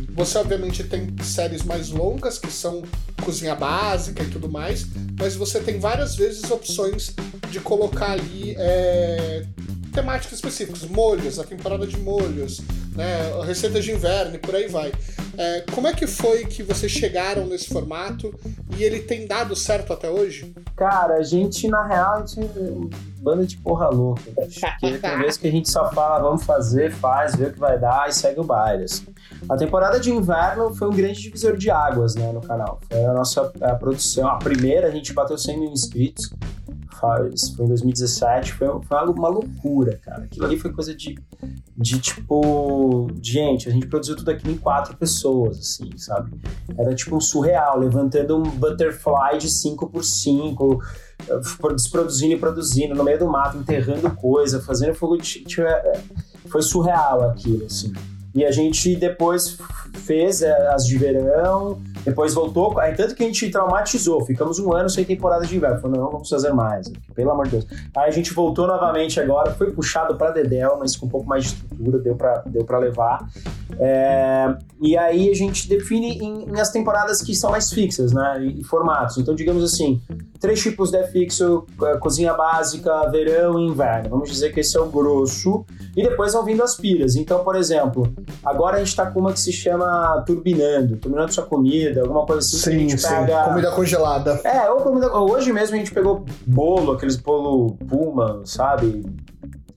Você obviamente tem séries mais longas que são cozinha básica e tudo mais, mas você tem várias vezes opções de colocar ali é, temáticas específicas, molhos, a temporada de molhos, né, receitas de inverno e por aí vai. É, como é que foi que vocês chegaram nesse formato e ele tem dado certo até hoje?
Cara, a gente, na real, a gente banda de porra louca. Porque tem vezes que a gente só fala, vamos fazer, faz, vê o que vai dar e segue o baile. Assim. A temporada de inverno foi um grande divisor de águas, né, no canal. Foi a nossa a produção, a primeira, a gente bateu 100 mil inscritos, faz, foi em 2017, foi, foi uma loucura, cara. Aquilo ali foi coisa de, de tipo, gente, a gente produziu tudo aquilo em quatro pessoas, assim, sabe? Era tipo um surreal, levantando um butterfly de 5 por 5 desproduzindo e produzindo no meio do mato, enterrando coisa, fazendo fogo de. É, foi surreal aquilo, assim. E a gente depois fez é, as de verão, depois voltou, aí tanto que a gente traumatizou, ficamos um ano sem temporada de inverno. Falou, não, vamos fazer mais, pelo amor de Deus. Aí a gente voltou novamente agora, foi puxado para Dedel, mas com um pouco mais de estrutura, deu para deu pra levar. É, e aí a gente define em, em, as temporadas que são mais fixas, né? Em formatos. Então, digamos assim, três tipos de fixo, é, cozinha básica, verão e inverno. Vamos dizer que esse é o grosso. E depois vão vindo as pilhas. Então, por exemplo, agora a gente está com uma que se chama turbinando, turbinando sua comida alguma coisa assim. Sim,
a gente sim. Pega... Comida congelada.
É, ou comida. Hoje mesmo a gente pegou bolo, aqueles bolo Puma, sabe?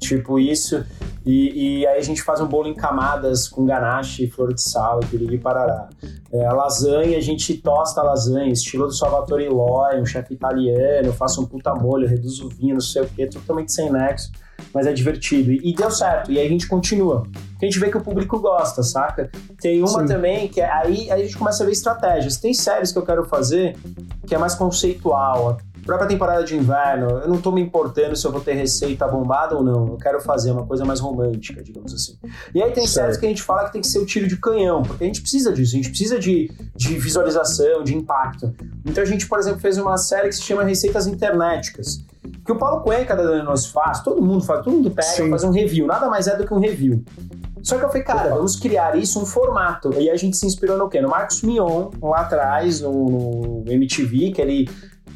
Tipo isso. E, e, aí a gente faz um bolo em camadas com ganache, flor de sal e piriri parará. É, a lasanha, a gente tosta a lasanha, estilo do Salvatore Loi, um chefe italiano, faço um puta molho, reduzo o vinho, não sei o que, totalmente sem nexo mas é divertido. E, e, deu certo, e aí a gente continua. Porque a gente vê que o público gosta, saca? Tem uma Sim. também que é, aí, aí a gente começa a ver estratégias. Tem séries que eu quero fazer que é mais conceitual. Própria temporada de inverno, eu não tô me importando se eu vou ter receita bombada ou não. Eu quero fazer uma coisa mais romântica, digamos assim. E aí tem certo. séries que a gente fala que tem que ser o tiro de canhão, porque a gente precisa disso, a gente precisa de, de visualização, de impacto. Então a gente, por exemplo, fez uma série que se chama Receitas Internéticas que o Paulo Cuenca da Danos faz, todo mundo faz, todo mundo pega, Sim. faz um review, nada mais é do que um review. Só que eu falei, cara, vamos criar isso um formato. E a gente se inspirou no quê? No Marcos Mion, lá atrás, no MTV, que ele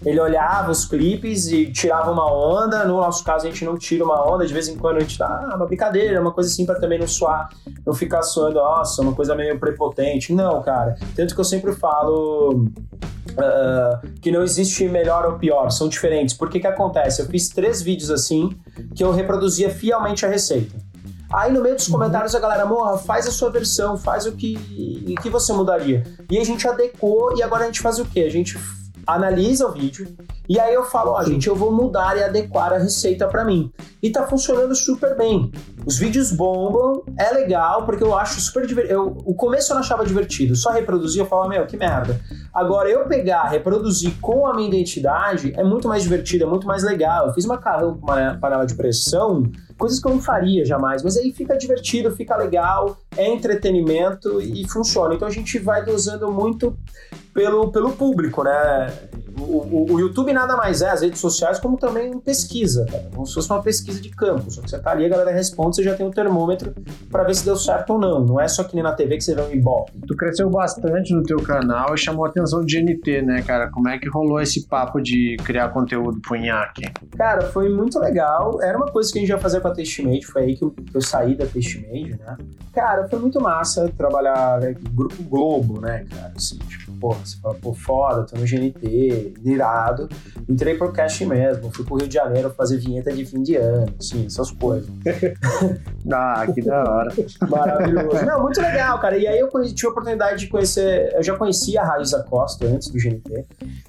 ele olhava os clipes e tirava uma onda. No nosso caso, a gente não tira uma onda, de vez em quando a gente tá, ah, uma brincadeira, uma coisa assim para também não suar, não ficar suando, nossa, uma coisa meio prepotente. Não, cara. Tanto que eu sempre falo. Uh, que não existe melhor ou pior, são diferentes. Porque que acontece? Eu fiz três vídeos assim que eu reproduzia fielmente a receita. Aí no meio dos uhum. comentários a galera, morra, faz a sua versão, faz o que, o que você mudaria. E a gente adequou e agora a gente faz o quê? A gente analisa o vídeo e aí eu falo, ó, gente, eu vou mudar e adequar a receita para mim. E tá funcionando super bem. Os vídeos bombam, é legal, porque eu acho super divertido. O começo eu não achava divertido, só reproduzir, eu falava, meu, que merda. Agora, eu pegar, reproduzir com a minha identidade é muito mais divertido, é muito mais legal. Eu fiz macarrão com uma panela de pressão, coisas que eu não faria jamais, mas aí fica divertido, fica legal, é entretenimento e funciona. Então a gente vai dosando muito pelo, pelo público, né? O, o, o, YouTube nada mais é, as redes sociais, como também pesquisa, cara. Como se fosse uma pesquisa de campo. Só que você tá ali, a galera responde, você já tem o um termômetro para ver se deu certo ou não. Não é só que nem na TV que você vê um ibope.
Tu cresceu bastante no teu canal e chamou a atenção de GNT, né, cara? Como é que rolou esse papo de criar conteúdo pro Inhaque?
Cara, foi muito legal. Era uma coisa que a gente ia fazer a Testimade, foi aí que eu, eu saí da Testimade, né? Cara, foi muito massa trabalhar né, Grupo Globo, né, cara? Assim, tipo, porra, você fala, pô, foda, tô no GNT, irado. Entrei pro cash mesmo, fui pro Rio de Janeiro fazer vinheta de fim de ano, assim, essas coisas. (laughs)
ah, que da hora.
Maravilhoso. Não, muito legal, cara. E aí eu tive a oportunidade de conhecer, eu já conhecia a Raíza Costa antes do GNT,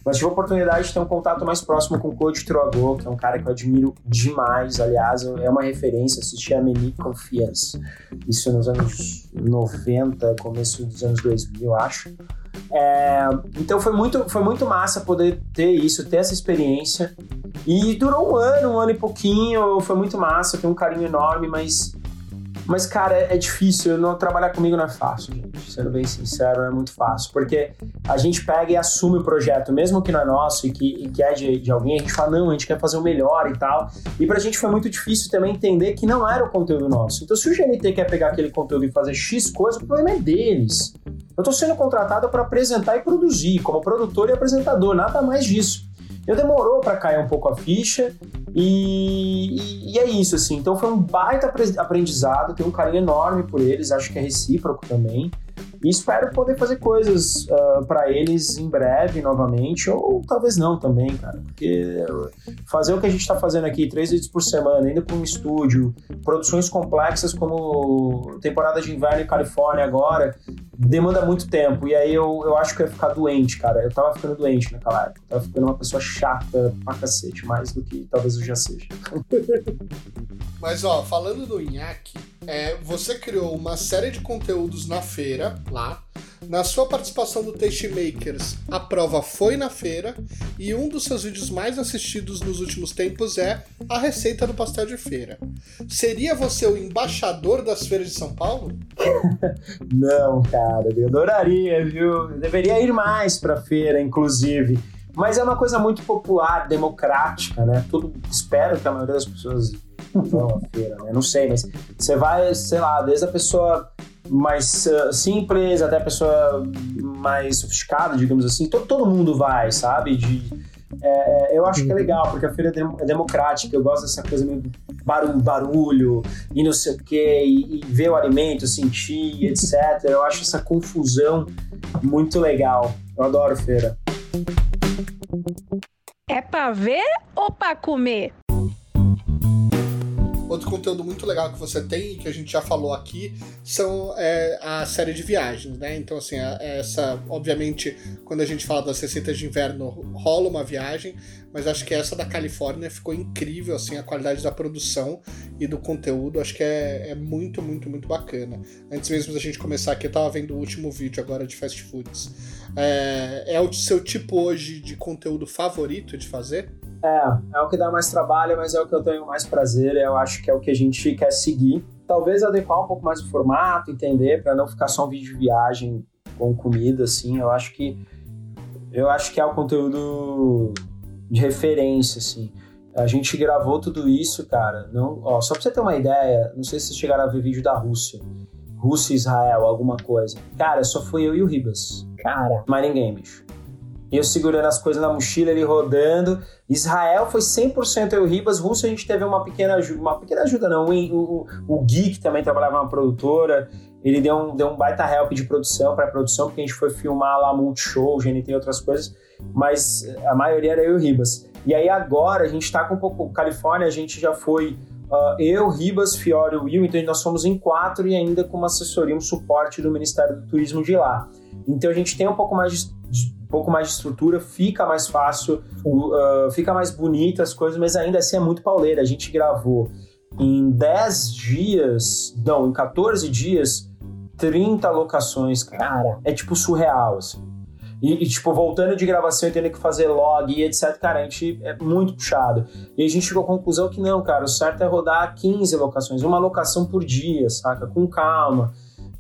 mas tive a oportunidade de ter um contato mais próximo com o Coach Troagô, que é um cara que eu admiro demais, aliás, é uma referência, assisti a Meni Confiance, isso nos anos 90, começo dos anos 2000, acho. É, então foi muito, foi muito massa poder ter isso, ter essa experiência. E durou um ano, um ano e pouquinho, foi muito massa, tenho um carinho enorme, mas mas, cara, é, é difícil. Não, trabalhar comigo não é fácil, gente. Sendo bem sincero, não é muito fácil. Porque a gente pega e assume o projeto, mesmo que não é nosso e que, e que é de, de alguém, a gente fala, não, a gente quer fazer o melhor e tal. E pra gente foi muito difícil também entender que não era o conteúdo nosso. Então, se o GNT quer pegar aquele conteúdo e fazer X coisa, o problema é deles. Eu tô sendo contratado para apresentar e produzir, como produtor e apresentador, nada mais disso. Eu demorou para cair um pouco a ficha e, e, e, é isso, assim. Então foi um baita aprendizado, tenho um carinho enorme por eles, acho que é recíproco também. E espero poder fazer coisas uh, para eles em breve novamente, ou talvez não também, cara. Porque fazer o que a gente está fazendo aqui, três vídeos por semana, indo para um estúdio, produções complexas como temporada de inverno em Califórnia agora, demanda muito tempo. E aí eu, eu acho que eu ia ficar doente, cara. Eu tava ficando doente naquela época. Eu tava ficando uma pessoa chata pra cacete, mais do que talvez eu já seja. (laughs)
Mas ó, falando do Inhaque, é, você criou uma série de conteúdos na feira, lá. Na sua participação do Taste Makers, a prova foi na feira e um dos seus vídeos mais assistidos nos últimos tempos é a receita do pastel de feira. Seria você o embaixador das feiras de São Paulo? (laughs)
Não, cara, eu adoraria, viu? Eu deveria ir mais pra feira, inclusive. Mas é uma coisa muito popular, democrática, né? Tudo espero que a maioria das pessoas vão à feira, né? Não sei, mas você vai, sei lá, desde a pessoa mais uh, simples até a pessoa mais sofisticada, digamos assim, todo, todo mundo vai, sabe? De, é, é eu acho que é legal, porque a feira é, é democrática, eu gosto dessa coisa meio barulho, barulho e não sei o quê, e, e ver o alimento, sentir, (laughs) etc. Eu acho essa confusão muito legal. Eu adoro feira.
É pra ver ou pra comer?
Outro conteúdo muito legal que você tem, que a gente já falou aqui, são é, a série de viagens, né? Então, assim, a, essa, obviamente, quando a gente fala das receitas de inverno, rola uma viagem, mas acho que essa da Califórnia ficou incrível, assim, a qualidade da produção e do conteúdo, acho que é, é muito, muito, muito bacana. Antes mesmo da gente começar aqui, eu tava vendo o último vídeo agora de fast foods. É, é o seu tipo hoje de conteúdo favorito de fazer?
É, é o que dá mais trabalho, mas é o que eu tenho mais prazer, eu acho que é o que a gente quer seguir. Talvez adequar um pouco mais o formato, entender, para não ficar só um vídeo de viagem com comida, assim, eu acho que eu acho que é o conteúdo de referência, assim. A gente gravou tudo isso, cara. Não, ó, só pra você ter uma ideia, não sei se vocês chegaram a ver vídeo da Rússia. Rússia e Israel, alguma coisa. Cara, só foi eu e o Ribas. Cara. Mais ninguém, bicho. E eu segurando as coisas na mochila, ele rodando. Israel foi 100% eu Ribas. Rússia a gente teve uma pequena ajuda. Uma pequena ajuda, não. O, o, o Gui, que também trabalhava na produtora, ele deu um, deu um baita help de produção, para produção, porque a gente foi filmar lá Multishow, GNT e outras coisas. Mas a maioria era eu e Ribas. E aí agora a gente tá com um pouco. Califórnia, a gente já foi. Uh, eu, Ribas, Fiore e Will, então nós somos em quatro e ainda com uma assessoria, um suporte do Ministério do Turismo de lá. Então a gente tem um pouco mais de, de um pouco mais de estrutura, fica mais fácil, uh, fica mais bonita as coisas, mas ainda assim é muito pauleira. A gente gravou em 10 dias, não, em 14 dias, 30 locações, cara. É tipo surreal, assim. E, e, tipo, voltando de gravação e tendo que fazer log e etc, cara, a gente é muito puxado. E a gente chegou à conclusão que não, cara, o certo é rodar 15 locações, uma locação por dia, saca? Com calma.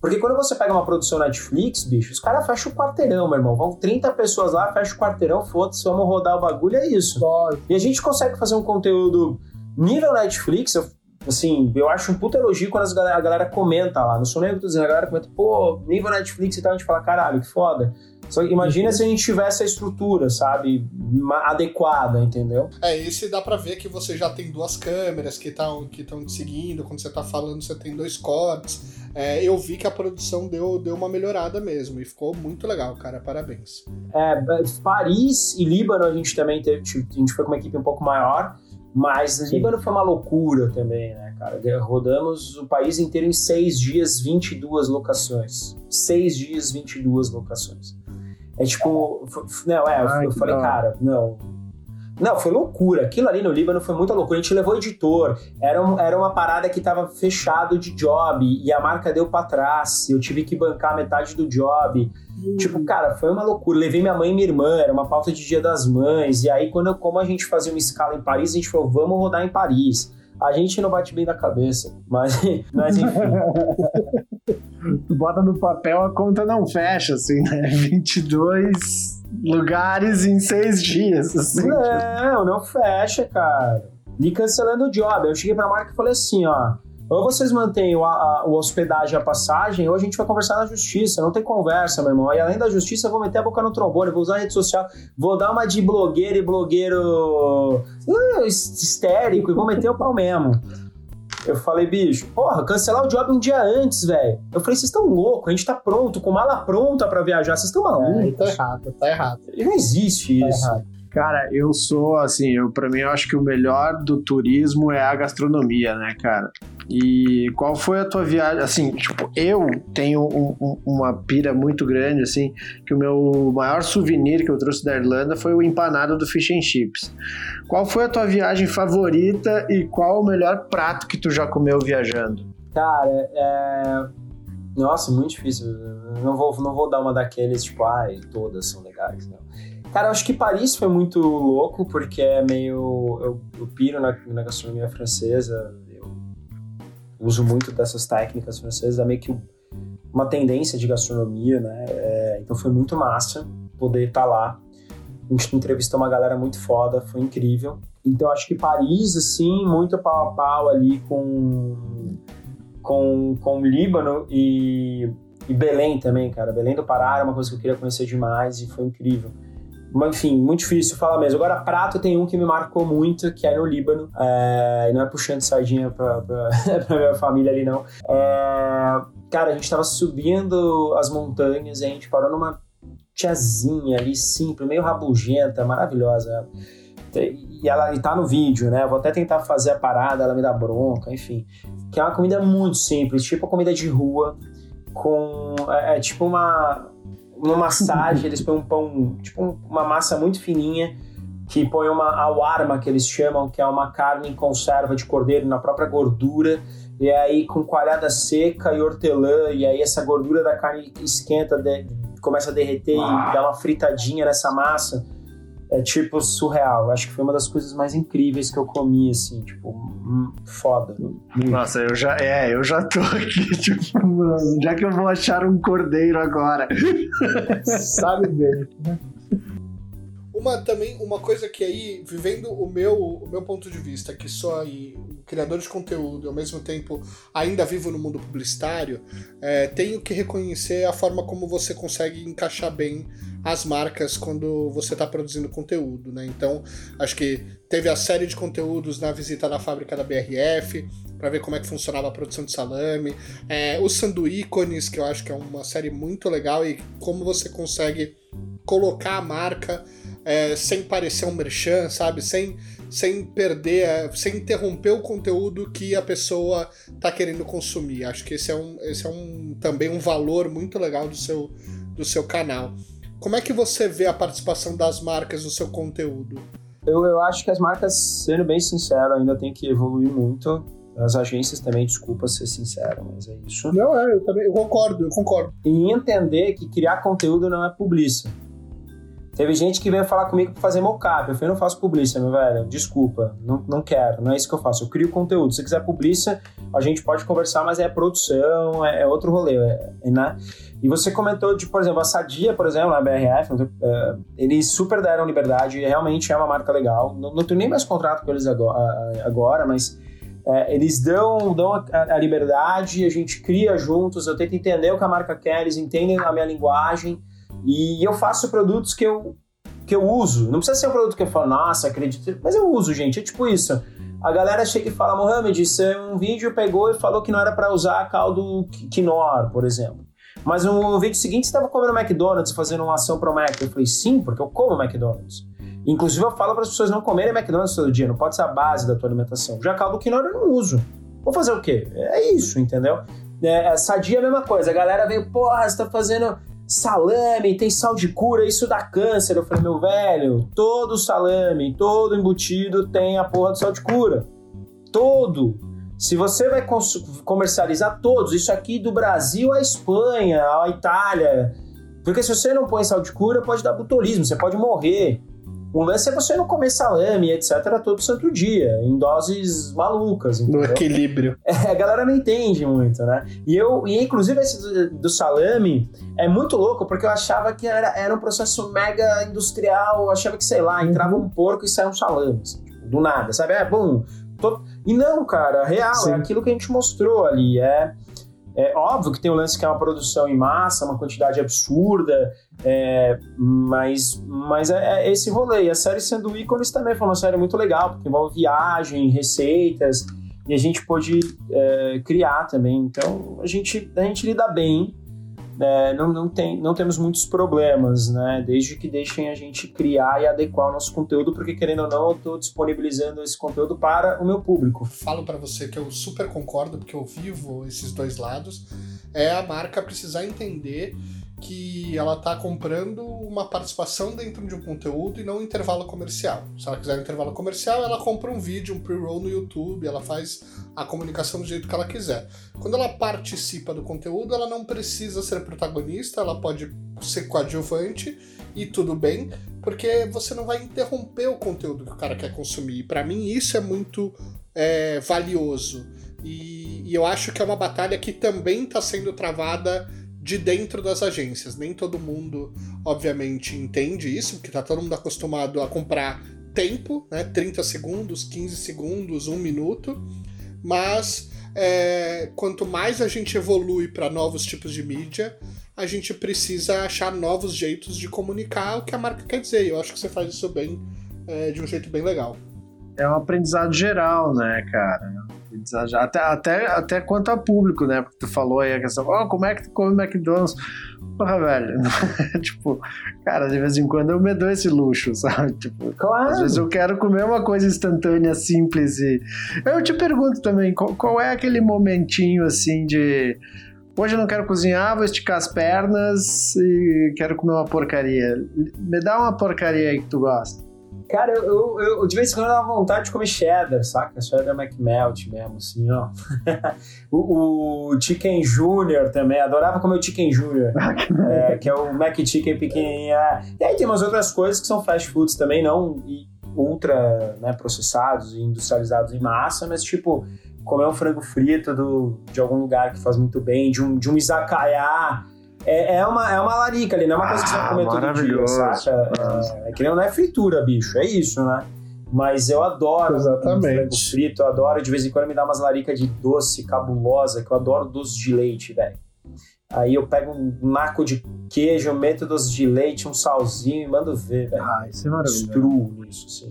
Porque quando você pega uma produção Netflix, bicho, os caras fecham o quarteirão, meu irmão. Vão 30 pessoas lá, fecha o quarteirão, foda-se, vamos rodar o bagulho, é isso. Pode. E a gente consegue fazer um conteúdo nível Netflix, eu, assim, eu acho um puta elogio quando galera, a galera comenta lá. Não sou nem eu que tô dizendo, a galera comenta, pô, nível Netflix e tal, a gente fala, caralho, que foda. Só que imagina se a gente tivesse a estrutura, sabe, adequada, entendeu?
É, esse dá para ver que você já tem duas câmeras que estão que te seguindo, quando você tá falando você tem dois cortes. É, eu vi que a produção deu, deu uma melhorada mesmo e ficou muito legal, cara, parabéns.
É, Paris e Líbano a gente também teve, a gente foi com uma equipe um pouco maior, mas Sim. Líbano foi uma loucura também, né, cara? Rodamos o país inteiro em seis dias, 22 locações. Seis dias, 22 locações. É tipo, não, é, Ai, eu falei, cara, não. Não, foi loucura. Aquilo ali no Líbano foi muita loucura. A gente levou editor. Era, um, era uma parada que tava fechado de job e a marca deu para trás. Eu tive que bancar metade do job. Uhum. Tipo, cara, foi uma loucura. Levei minha mãe e minha irmã, era uma pauta de Dia das Mães. E aí, quando, como a gente fazia uma escala em Paris, a gente falou, vamos rodar em Paris. A gente não bate bem da cabeça, mas, (laughs) mas enfim.
tu (laughs) bota no papel, a conta não fecha, assim, né? (laughs) 22 lugares em seis dias, assim.
Não, não fecha, cara. E cancelando o job. Eu cheguei pra marca e falei assim, ó ou vocês mantêm a, a, o hospedagem e a passagem, ou a gente vai conversar na justiça. Não tem conversa, meu irmão. E além da justiça, eu vou meter a boca no trombone, vou usar a rede social, vou dar uma de blogueiro e blogueiro uh, histérico e vou meter o pau mesmo. Eu falei, bicho, porra, cancelar o job um dia antes, velho. Eu falei, vocês estão loucos, a gente tá pronto, com mala pronta para viajar, vocês estão malucos.
É, tá errado, tá errado.
Não existe
tá
isso.
Errado.
Cara, eu sou assim, eu para mim eu acho que o melhor do turismo é a gastronomia, né, cara? E qual foi a tua viagem? Assim, tipo, eu tenho um, um, uma pira muito grande, assim, que o meu maior souvenir que eu trouxe da Irlanda foi o empanado do Fish and Chips. Qual foi a tua viagem favorita e qual o melhor prato que tu já comeu viajando?
Cara, é. Nossa, muito difícil. Não vou, não vou dar uma daqueles, tipo, ai, todas são legais, não. Cara, eu acho que Paris foi muito louco, porque é meio. Eu, eu piro na, na, gastronomia francesa, eu uso muito dessas técnicas francesas, é meio que uma tendência de gastronomia, né? É, então foi muito massa poder estar tá lá. A gente entrevistou uma galera muito foda, foi incrível. Então acho que Paris, assim, muito pau a pau ali com, com, com o Líbano e, e Belém também, cara. Belém do Pará era uma coisa que eu queria conhecer demais e foi incrível. Enfim, muito difícil falar mesmo. Agora, prato tem um que me marcou muito, que é no Líbano. É, não é puxando sardinha pra, pra, (laughs) pra minha família ali, não. É, cara, a gente tava subindo as montanhas e a gente parou numa tiazinha ali, simples, meio rabugenta, maravilhosa. E ela e tá no vídeo, né? Vou até tentar fazer a parada, ela me dá bronca, enfim. Que é uma comida muito simples, tipo comida de rua, com. É, é tipo uma uma massagem, eles põem um pão, tipo uma massa muito fininha, que põe uma awarma, que eles chamam, que é uma carne em conserva de cordeiro na própria gordura, e aí com coalhada seca e hortelã, e aí essa gordura da carne esquenta, de, começa a derreter e dá uma fritadinha nessa massa é tipo surreal. Acho que foi uma das coisas mais incríveis que eu comi, assim, tipo, hum, foda.
Nossa, eu já, é, eu já tô aqui, (laughs) tipo, mano, já que eu vou achar um cordeiro agora. (laughs)
Sabe bem, né? Uma também, uma coisa que aí, vivendo o meu, o meu ponto de vista, que sou aí criador de conteúdo e ao mesmo tempo ainda vivo no mundo publicitário, é, tenho que reconhecer a forma como você consegue encaixar bem as marcas quando você está produzindo conteúdo, né? Então, acho que teve a série de conteúdos na visita na fábrica da BRF, para ver como é que funcionava a produção de salame, é, o Sanduícones, que eu acho que é uma série muito legal e como você consegue colocar a marca é, sem parecer um merchan, sabe? Sem, sem perder, é, sem interromper o conteúdo que a pessoa está querendo consumir. Acho que esse é, um, esse é um, também um valor muito legal do seu, do seu canal. Como é que você vê a participação das marcas no seu conteúdo?
Eu, eu acho que as marcas, sendo bem sincero, ainda tem que evoluir muito. As agências também, desculpa ser sincero, mas é isso.
Não, é, eu também eu concordo, eu concordo.
E entender que criar conteúdo não é publicidade Teve gente que veio falar comigo pra fazer mocap. Eu falei, não faço publicidade, meu velho. Desculpa, não, não quero, não é isso que eu faço. Eu crio conteúdo. Se quiser publicidade, a gente pode conversar, mas é produção, é, é outro rolê, é, né? E você comentou de, por exemplo, a Sadia, por exemplo, na BRF, é, eles super deram liberdade, realmente é uma marca legal. Não, não tenho nem mais contrato com eles agora mas é, eles dão, dão a, a, liberdade, a gente cria juntos, eu tento entender o que a marca quer, eles entendem a minha linguagem. E eu faço produtos que eu, que eu uso. Não precisa ser um produto que eu falo, nossa, acredito. Mas eu uso, gente. É tipo isso. A galera chega e fala, Mohamed, isso é um vídeo pegou e falou que não era para usar caldo quinoa, por exemplo. Mas no vídeo seguinte estava comendo McDonald's, fazendo uma ação pro Mac. Eu falei, sim, porque eu como McDonald's. Inclusive eu falo para as pessoas não comerem McDonald's todo dia, não pode ser a base da tua alimentação. Já caldo quinoa eu não uso. Vou fazer o quê? É isso, entendeu? É, sadia é a mesma coisa. A galera veio, porra, você tá fazendo salame, tem sal de cura, isso dá câncer. Eu falei, meu velho, todo salame, todo embutido tem a porra do sal de cura. Todo. Se você vai comercializar todos, isso aqui do Brasil à Espanha, à Itália. Porque se você não põe sal de cura, pode dar botulismo, você pode morrer. O lance é você não comer salame, etc., todo santo dia, em doses malucas.
Entendeu? No equilíbrio. (laughs)
É, a galera não entende muito, né? E eu, e inclusive esse do, do, salame é muito louco, porque eu achava que era, era um processo mega industrial, eu achava que, sei lá, uhum. entrava um porco e saia um salame, assim, tipo, do nada, sabe? É, bom. Tô... E não, cara, real, é Sim. é aquilo que a gente mostrou ali, é é óbvio que tem o lance que é uma produção em massa, uma quantidade absurda, é, mas, mas é, é, esse rolê. E a série sendo ícones também foi uma série muito legal, porque envolve viagem, receitas, e a gente pôde é, criar também. Então a gente, a gente lida bem, é, não, não, tem, não temos muitos problemas, né? Desde que deixem a gente criar e adequar o nosso conteúdo, porque querendo ou não, eu estou disponibilizando esse conteúdo para o meu público.
Falo para você que eu super concordo, porque eu vivo esses dois lados. É a marca precisar entender que ela está comprando uma participação dentro de um conteúdo e não um intervalo comercial. Se ela quiser um intervalo comercial, ela compra um vídeo, um pre-roll no YouTube, ela faz a comunicação do jeito que ela quiser. Quando ela participa do conteúdo, ela não precisa ser protagonista, ela pode ser coadjuvante e tudo bem, porque você não vai interromper o conteúdo que o cara quer consumir. Para mim, isso é muito é, valioso. E, e eu acho que é uma batalha que também está sendo travada de dentro das agências. Nem todo mundo, obviamente, entende isso, porque tá todo mundo acostumado a comprar tempo, né? 30 segundos, 15 segundos, um minuto. Mas é, quanto mais a gente evolui para novos tipos de mídia, a gente precisa achar novos jeitos de comunicar o que a marca quer dizer. Eu acho que você faz isso bem, é, de um jeito bem legal.
É um aprendizado geral, né, cara? Até, até, até quanto a público, né? Porque tu falou aí a questão, oh, como é que tu come McDonald's? Porra, velho. (laughs) tipo, cara, de vez em quando eu me dou esse luxo, sabe? Tipo, claro. às vezes eu quero comer uma coisa instantânea, simples e. Eu te pergunto também, qual, qual é aquele momentinho assim de. Hoje eu não quero cozinhar, vou esticar as pernas e quero comer uma porcaria. Me dá uma porcaria aí que tu gosta.
Cara, eu, eu, eu, de vez em quando dava vontade de comer cheddar, saca? Cheddar McMelt mesmo, assim, ó. (laughs) o, o, Chicken Junior também, adorava comer o Chicken Junior, (laughs) é, que é o Mac Chicken pequenininho. É. E aí tem umas outras coisas que são fast foods também, não ultra né, processados e industrializados em massa, mas tipo, comer um frango frito do, de algum lugar que faz muito bem, de um, de um izakaya é, é, uma, é uma larica ali, não é uma coisa que você vai comer todo dia, saca? É, é que não é fritura, bicho, é isso, né? Mas eu adoro
Exatamente.
frango frito, eu adoro, de vez em quando me dá umas laricas de doce cabulosa, que eu adoro doce de leite, velho. Aí eu pego um naco de queijo, meto doce de leite, um salzinho e mando ver, velho.
Ah, isso é maravilhoso.
Estruo isso, assim.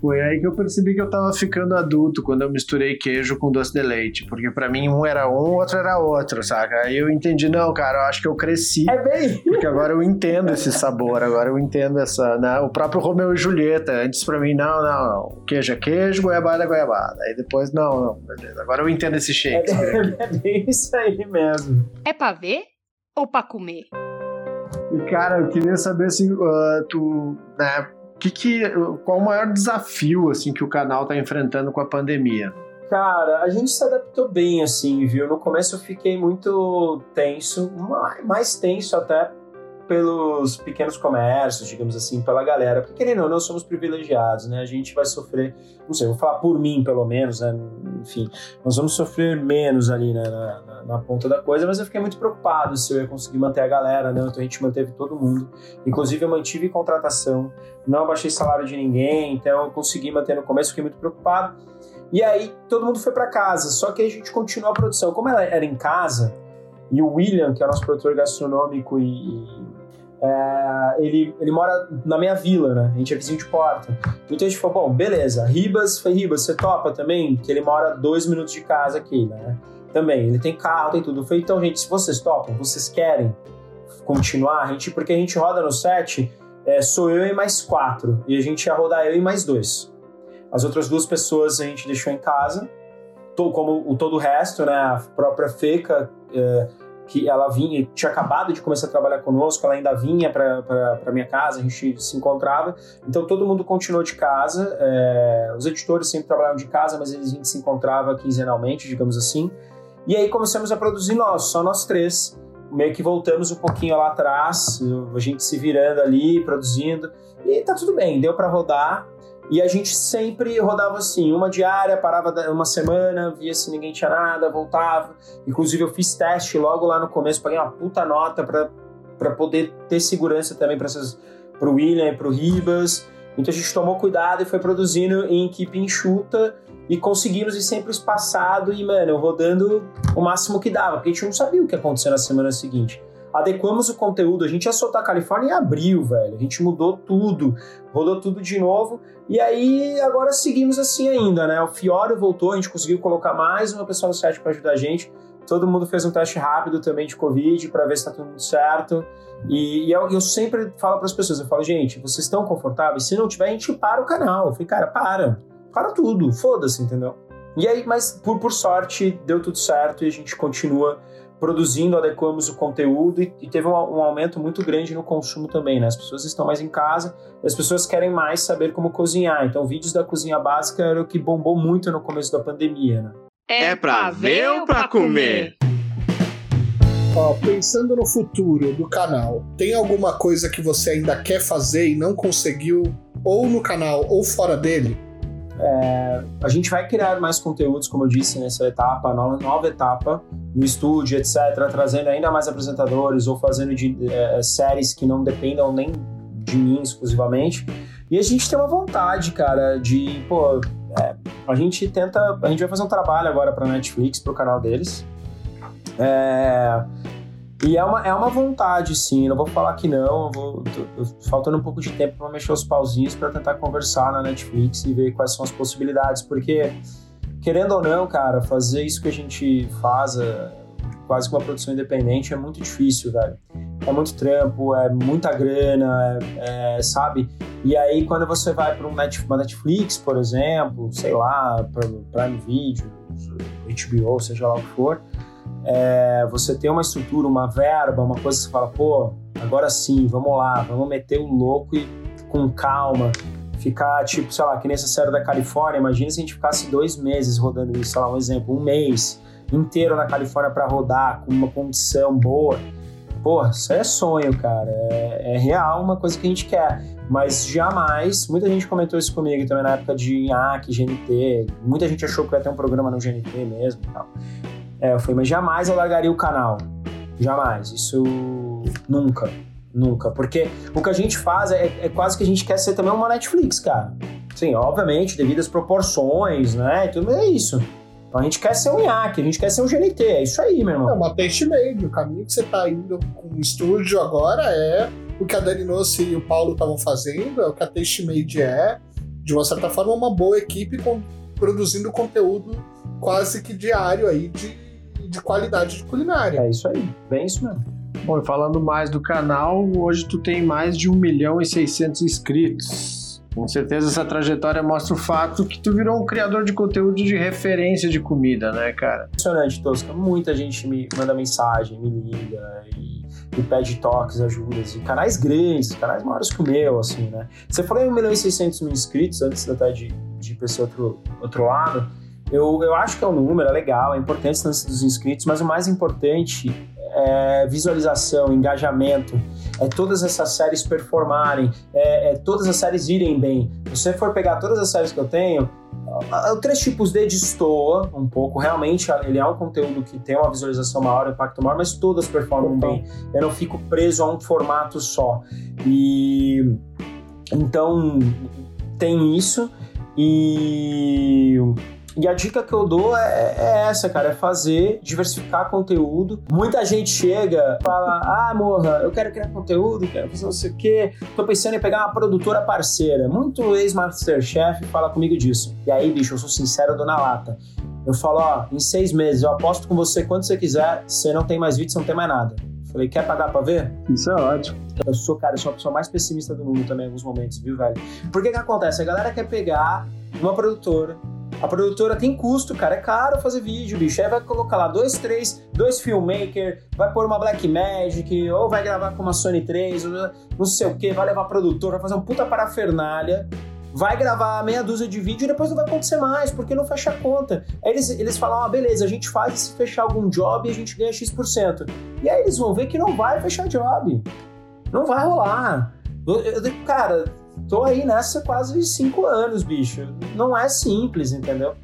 Foi aí que eu percebi que eu tava ficando adulto quando eu misturei queijo com doce de leite. Porque para mim um era um, o outro era outro, saca? Aí eu entendi, não, cara, eu acho que eu cresci.
É bem.
Porque agora eu entendo esse sabor, agora eu entendo essa. Né? O próprio Romeu e Julieta. Antes pra mim, não, não, não. Queijo é queijo, goiabada é goiabada. Aí depois, não, não, beleza. Agora eu entendo esse shake.
É, (laughs) é bem isso aí mesmo.
É pra ver ou pra comer?
E cara, eu queria saber se assim, uh, tu, né, que que, qual o maior desafio assim que o canal está enfrentando com a pandemia?
Cara, a gente se adaptou bem, assim, viu? No começo eu fiquei muito tenso, mais tenso até pelos pequenos comércios, digamos assim, pela galera. Porque, querendo ou não, somos privilegiados, né? A gente vai sofrer, não sei, vou falar por mim, pelo menos, né? Enfim, nós vamos sofrer menos ali né? na, na, na, ponta da coisa, mas eu fiquei muito preocupado se eu ia conseguir manter a galera, né? Então a gente manteve todo mundo. Inclusive, eu mantive contratação, não abaixei salário de ninguém, então eu consegui manter no começo, fiquei muito preocupado. E aí, todo mundo foi para casa, só que a gente continuou a produção. Como ela era em casa, e o William, que é o nosso produtor gastronômico e, é, ele, ele mora na minha vila, né? A gente é vizinho de porta. Então a gente falou, bom, beleza. Ribas, foi Ribas, você topa também? Que ele mora dois minutos de casa aqui, né? Também, ele tem carro, tem tudo. Eu então, gente, se vocês topam, vocês querem continuar? A gente, porque a gente roda no set, é, sou eu e mais quatro. E a gente ia rodar eu e mais dois. As outras duas pessoas a gente deixou em casa. Como o todo o resto, né? A própria Feca... É, que ela vinha, tinha acabado de começar a trabalhar conosco, ela ainda vinha para minha casa, a gente se encontrava. Então todo mundo continuou de casa. É, os editores sempre trabalhavam de casa, mas a gente se encontrava quinzenalmente, digamos assim. E aí começamos a produzir nós, só nós três. Meio que voltamos um pouquinho lá atrás, a gente se virando ali, produzindo. E tá tudo bem, deu para rodar. E a gente sempre rodava assim, uma diária, parava uma semana, via se ninguém tinha nada, voltava. Inclusive eu fiz teste logo lá no começo, paguei uma puta nota para poder ter segurança também para o William e para o Ribas. Então a gente tomou cuidado e foi produzindo em equipe enxuta e conseguimos ir sempre espaçado e, mano, rodando o máximo que dava, porque a gente não sabia o que ia acontecer na semana seguinte. Adequamos o conteúdo. A gente ia soltar a Califórnia em abril, velho. A gente mudou tudo, rodou tudo de novo. E aí, agora seguimos assim ainda, né? O Fiore voltou, a gente conseguiu colocar mais uma pessoa no site para ajudar a gente. Todo mundo fez um teste rápido também de Covid para ver se está tudo certo. E, e eu, eu, sempre falo para as pessoas, eu falo, gente, vocês estão confortáveis? Se não tiver, a gente para o canal. Eu falei, cara, para. Para tudo, foda-se, entendeu? E aí, mas por, por sorte, deu tudo certo e a gente continua produzindo, adequamos o conteúdo e, e teve um, um, aumento muito grande no consumo também, né? As pessoas estão mais em casa e as pessoas querem mais saber como cozinhar. Então, vídeos da cozinha básica era o que bombou muito no começo da pandemia, né?
É pra ver ou pra comer?
Ó, pensando no futuro do canal, tem alguma coisa que você ainda quer fazer e não conseguiu, ou no canal ou fora dele?
É, a gente vai criar mais conteúdos, como eu disse, nessa etapa, nova, nova etapa, no estúdio, etc., trazendo ainda mais apresentadores ou fazendo de, é, séries que não dependam nem de mim exclusivamente. E a gente tem uma vontade, cara, de, pô, é, a gente tenta, a gente vai fazer um trabalho agora para Netflix, para o canal deles. É, e é uma, é uma vontade, sim. Não vou falar que não. Vou, tô, tô faltando um pouco de tempo para mexer os pauzinhos para tentar conversar na Netflix e ver quais são as possibilidades. Porque, querendo ou não, cara, fazer isso que a gente faz, é, quase que uma produção independente, é muito difícil, velho. É muito trampo, é muita grana, é, é, sabe? E aí, quando você vai para uma Netflix, por exemplo, sei lá, para Prime Video, HBO, seja lá o que for é, você tem uma estrutura, uma verba, uma coisa que você fala, pô, agora sim, vamos lá, vamos meter o louco e com calma, ficar tipo, sei lá, que nessa série da Califórnia, imagina se a gente ficasse dois meses rodando isso, sei lá, um exemplo, um mês inteiro na Califórnia para rodar, com uma condição boa. Porra, isso é sonho, cara. É, é, real uma coisa que a gente quer. Mas jamais, muita gente comentou isso comigo também na época de IAC, GNT. Muita gente achou que ia ter um programa no GNT mesmo e tal. É, eu falei, mas jamais eu largaria o canal. Jamais. Isso nunca. Nunca. Porque o que a gente faz é, é quase que a gente quer ser também uma Netflix, cara. Sim, obviamente, devido às proporções, né? Tudo é isso. Então a gente quer ser um IAC, a gente quer ser um GNT, é isso aí, meu irmão.
É uma taste made. O caminho que você tá indo com o estúdio agora é o que a Dani Nossi e o Paulo estavam fazendo, é o que a taste made é. De uma certa forma, uma boa equipe com, produzindo conteúdo quase que diário aí de de qualidade de culinária.
É isso aí, bem isso mesmo.
Bom, falando mais do canal, hoje tu tem mais de 1 milhão e 600 inscritos. Com certeza essa trajetória mostra o fato que tu virou um criador de conteúdo de referência de comida, né, cara?
Impressionante, Tosca. Muita gente me manda mensagem, me liga e, e pede toques, ajudas. E canais grandes, canais maiores que o meu, assim, né? Você falou em 1 milhão e 600 mil inscritos antes até de, de ir para esse outro, outro lado. Eu, eu acho que é um número, é legal, é importante o lance dos inscritos, mas o mais importante é visualização, engajamento, é todas essas séries performarem, é, é todas as séries irem bem. Se você for pegar todas as séries que eu tenho, o Três Tipos de destoa um pouco, realmente ele é um conteúdo que tem uma visualização maior, um impacto maior, mas todas performam então. bem. Eu não fico preso a um formato só. E então tem isso. E e a dica que eu dou é, é, essa, cara, é fazer, diversificar conteúdo. Muita gente chega, fala, ah, morra, eu quero criar conteúdo, quero fazer não sei o quê, tô pensando em pegar uma produtora parceira. Muito ex-Masterchef fala comigo disso. E aí, bicho, eu sou sincero, eu dou na lata. Eu falo, ó, em seis meses eu aposto com você quando você quiser, você não tem mais vídeo, você não tem mais nada. Falei, quer pagar pra ver?
Isso é ótimo.
Eu sou, cara, eu sou a pessoa mais pessimista do mundo também em alguns momentos, viu, velho? Porque que acontece? A galera quer pegar uma produtora, a produtora tem custo, cara, é caro fazer vídeo, bicho. Aí vai colocar lá dois, três, dois filmmaker, vai pôr uma Black Magic, ou vai gravar com uma Sony 3, não sei o que, vai levar produtor, vai fazer um puta parafernália, vai gravar meia dúzia de vídeo e depois não vai acontecer mais, porque não fecha a conta. Aí eles, eles falam, ah, beleza, a gente faz se fechar algum job e a gente ganha X%. E aí eles vão ver que não vai fechar job. Não vai rolar. Eu, eu, cara, tô aí nessa quase cinco anos, bicho. Não é simples, entendeu?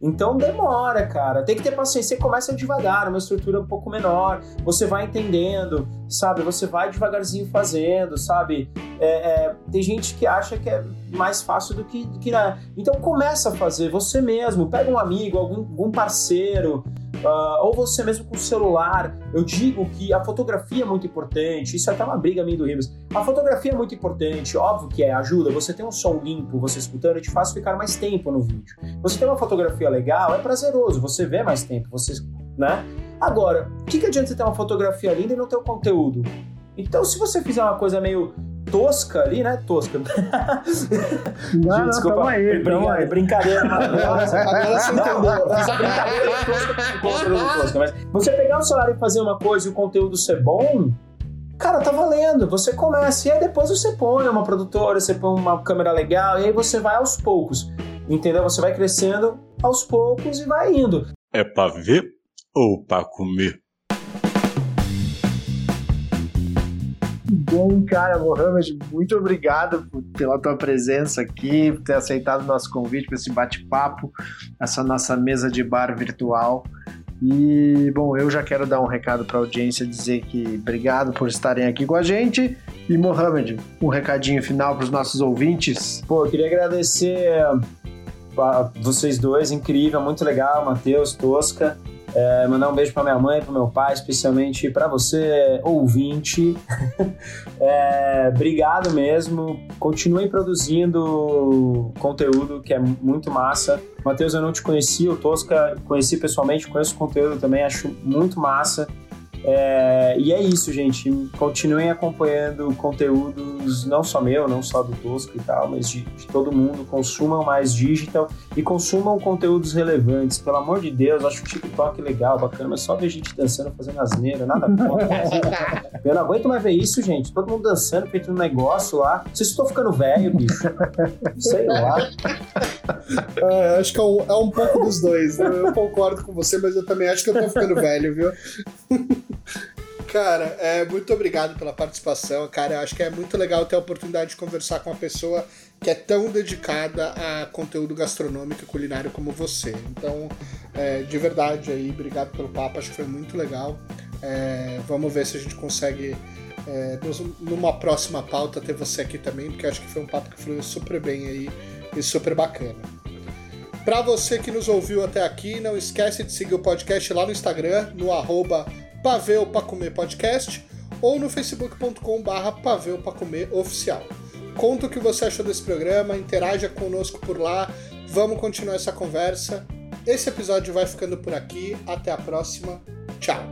Então demora, cara. Tem que ter paciência. Você começa devagar, uma estrutura um pouco menor. Você vai entendendo, sabe? Você vai devagarzinho fazendo, sabe? É, é, tem gente que acha que é mais fácil do que, do que Então começa a fazer você mesmo. Pega um amigo, algum, algum parceiro, uh, ou você mesmo com o celular. Eu digo que a fotografia é muito importante, isso é até uma briga minha do Ribas. A fotografia é muito importante, óbvio que é, ajuda. Você tem um som limpo, você escutando, te faz ficar mais tempo no vídeo. Você tem uma fotografia legal, é prazeroso, você vê mais tempo, você, né? Agora, o que, que adianta você ter uma fotografia linda e não ter o conteúdo? Então, se você fizer uma coisa meio tosca ali, né? Tosca.
Não, Desculpa, não, aí,
brin aí. brincadeira (laughs) maravilhosa. Agora você entendeu. Essa brincadeira é tosca. Mas você pegar o celular e fazer uma coisa e o conteúdo ser bom, cara, tá valendo. Você começa e aí depois você põe uma produtora, você põe uma câmera legal e aí você vai aos poucos. Entendeu? Você vai crescendo aos poucos e vai indo.
É pra ver ou pra comer?
bom, cara, Mohamed, muito obrigado pela tua presença aqui, por ter aceitado o nosso convite para esse bate-papo, essa nossa mesa de bar virtual. E, bom, eu já quero dar um recado para a audiência, dizer que obrigado por estarem aqui com a gente. E, Mohamed, um recadinho final para os nossos ouvintes.
Pô, eu queria agradecer a vocês dois, incrível, muito legal, Matheus, Tosca. É, mandar um beijo para minha mãe, para meu pai, especialmente para você, ouvinte. (laughs) é, obrigado mesmo. Continuem produzindo conteúdo que é muito massa. Matheus, eu não te conheci, o Tosca conheci pessoalmente, conheço o conteúdo também, acho muito massa. É, e é isso, gente. Continuem acompanhando conteúdos, não só meu, não só do Tosco e tal, mas de, de, todo mundo. Consumam mais digital e consumam conteúdos relevantes. Pelo amor de Deus, acho o TikTok legal, bacana, mas só ver gente dançando, fazendo asneira, nada contra. (laughs) eu não aguento mais ver isso, gente. Todo mundo dançando, feito um negócio lá. Vocês estão ficando velho, bicho. Sei lá.
É, acho que é um, é um pouco dos dois. Né? Eu concordo com você, mas eu também acho que eu tô ficando velho, viu? Cara, é, muito obrigado pela participação. Cara, eu acho que é muito legal ter a oportunidade de conversar com uma pessoa que é tão dedicada a conteúdo gastronômico e culinário como você. Então, é, de verdade aí, obrigado pelo papo, acho que foi muito legal. É, vamos ver se a gente consegue, é, numa próxima pauta, ter você aqui também, porque acho que foi um papo que fluiu super bem aí e super bacana. Para você que nos ouviu até aqui, não esquece de seguir o podcast lá no Instagram, no arroba Paveu para Comer Podcast ou no facebook.com barra Paveu para Comer Oficial. Conta o que você achou desse programa, interaja conosco por lá, vamos continuar essa conversa. Esse episódio vai ficando por aqui, até a próxima, tchau!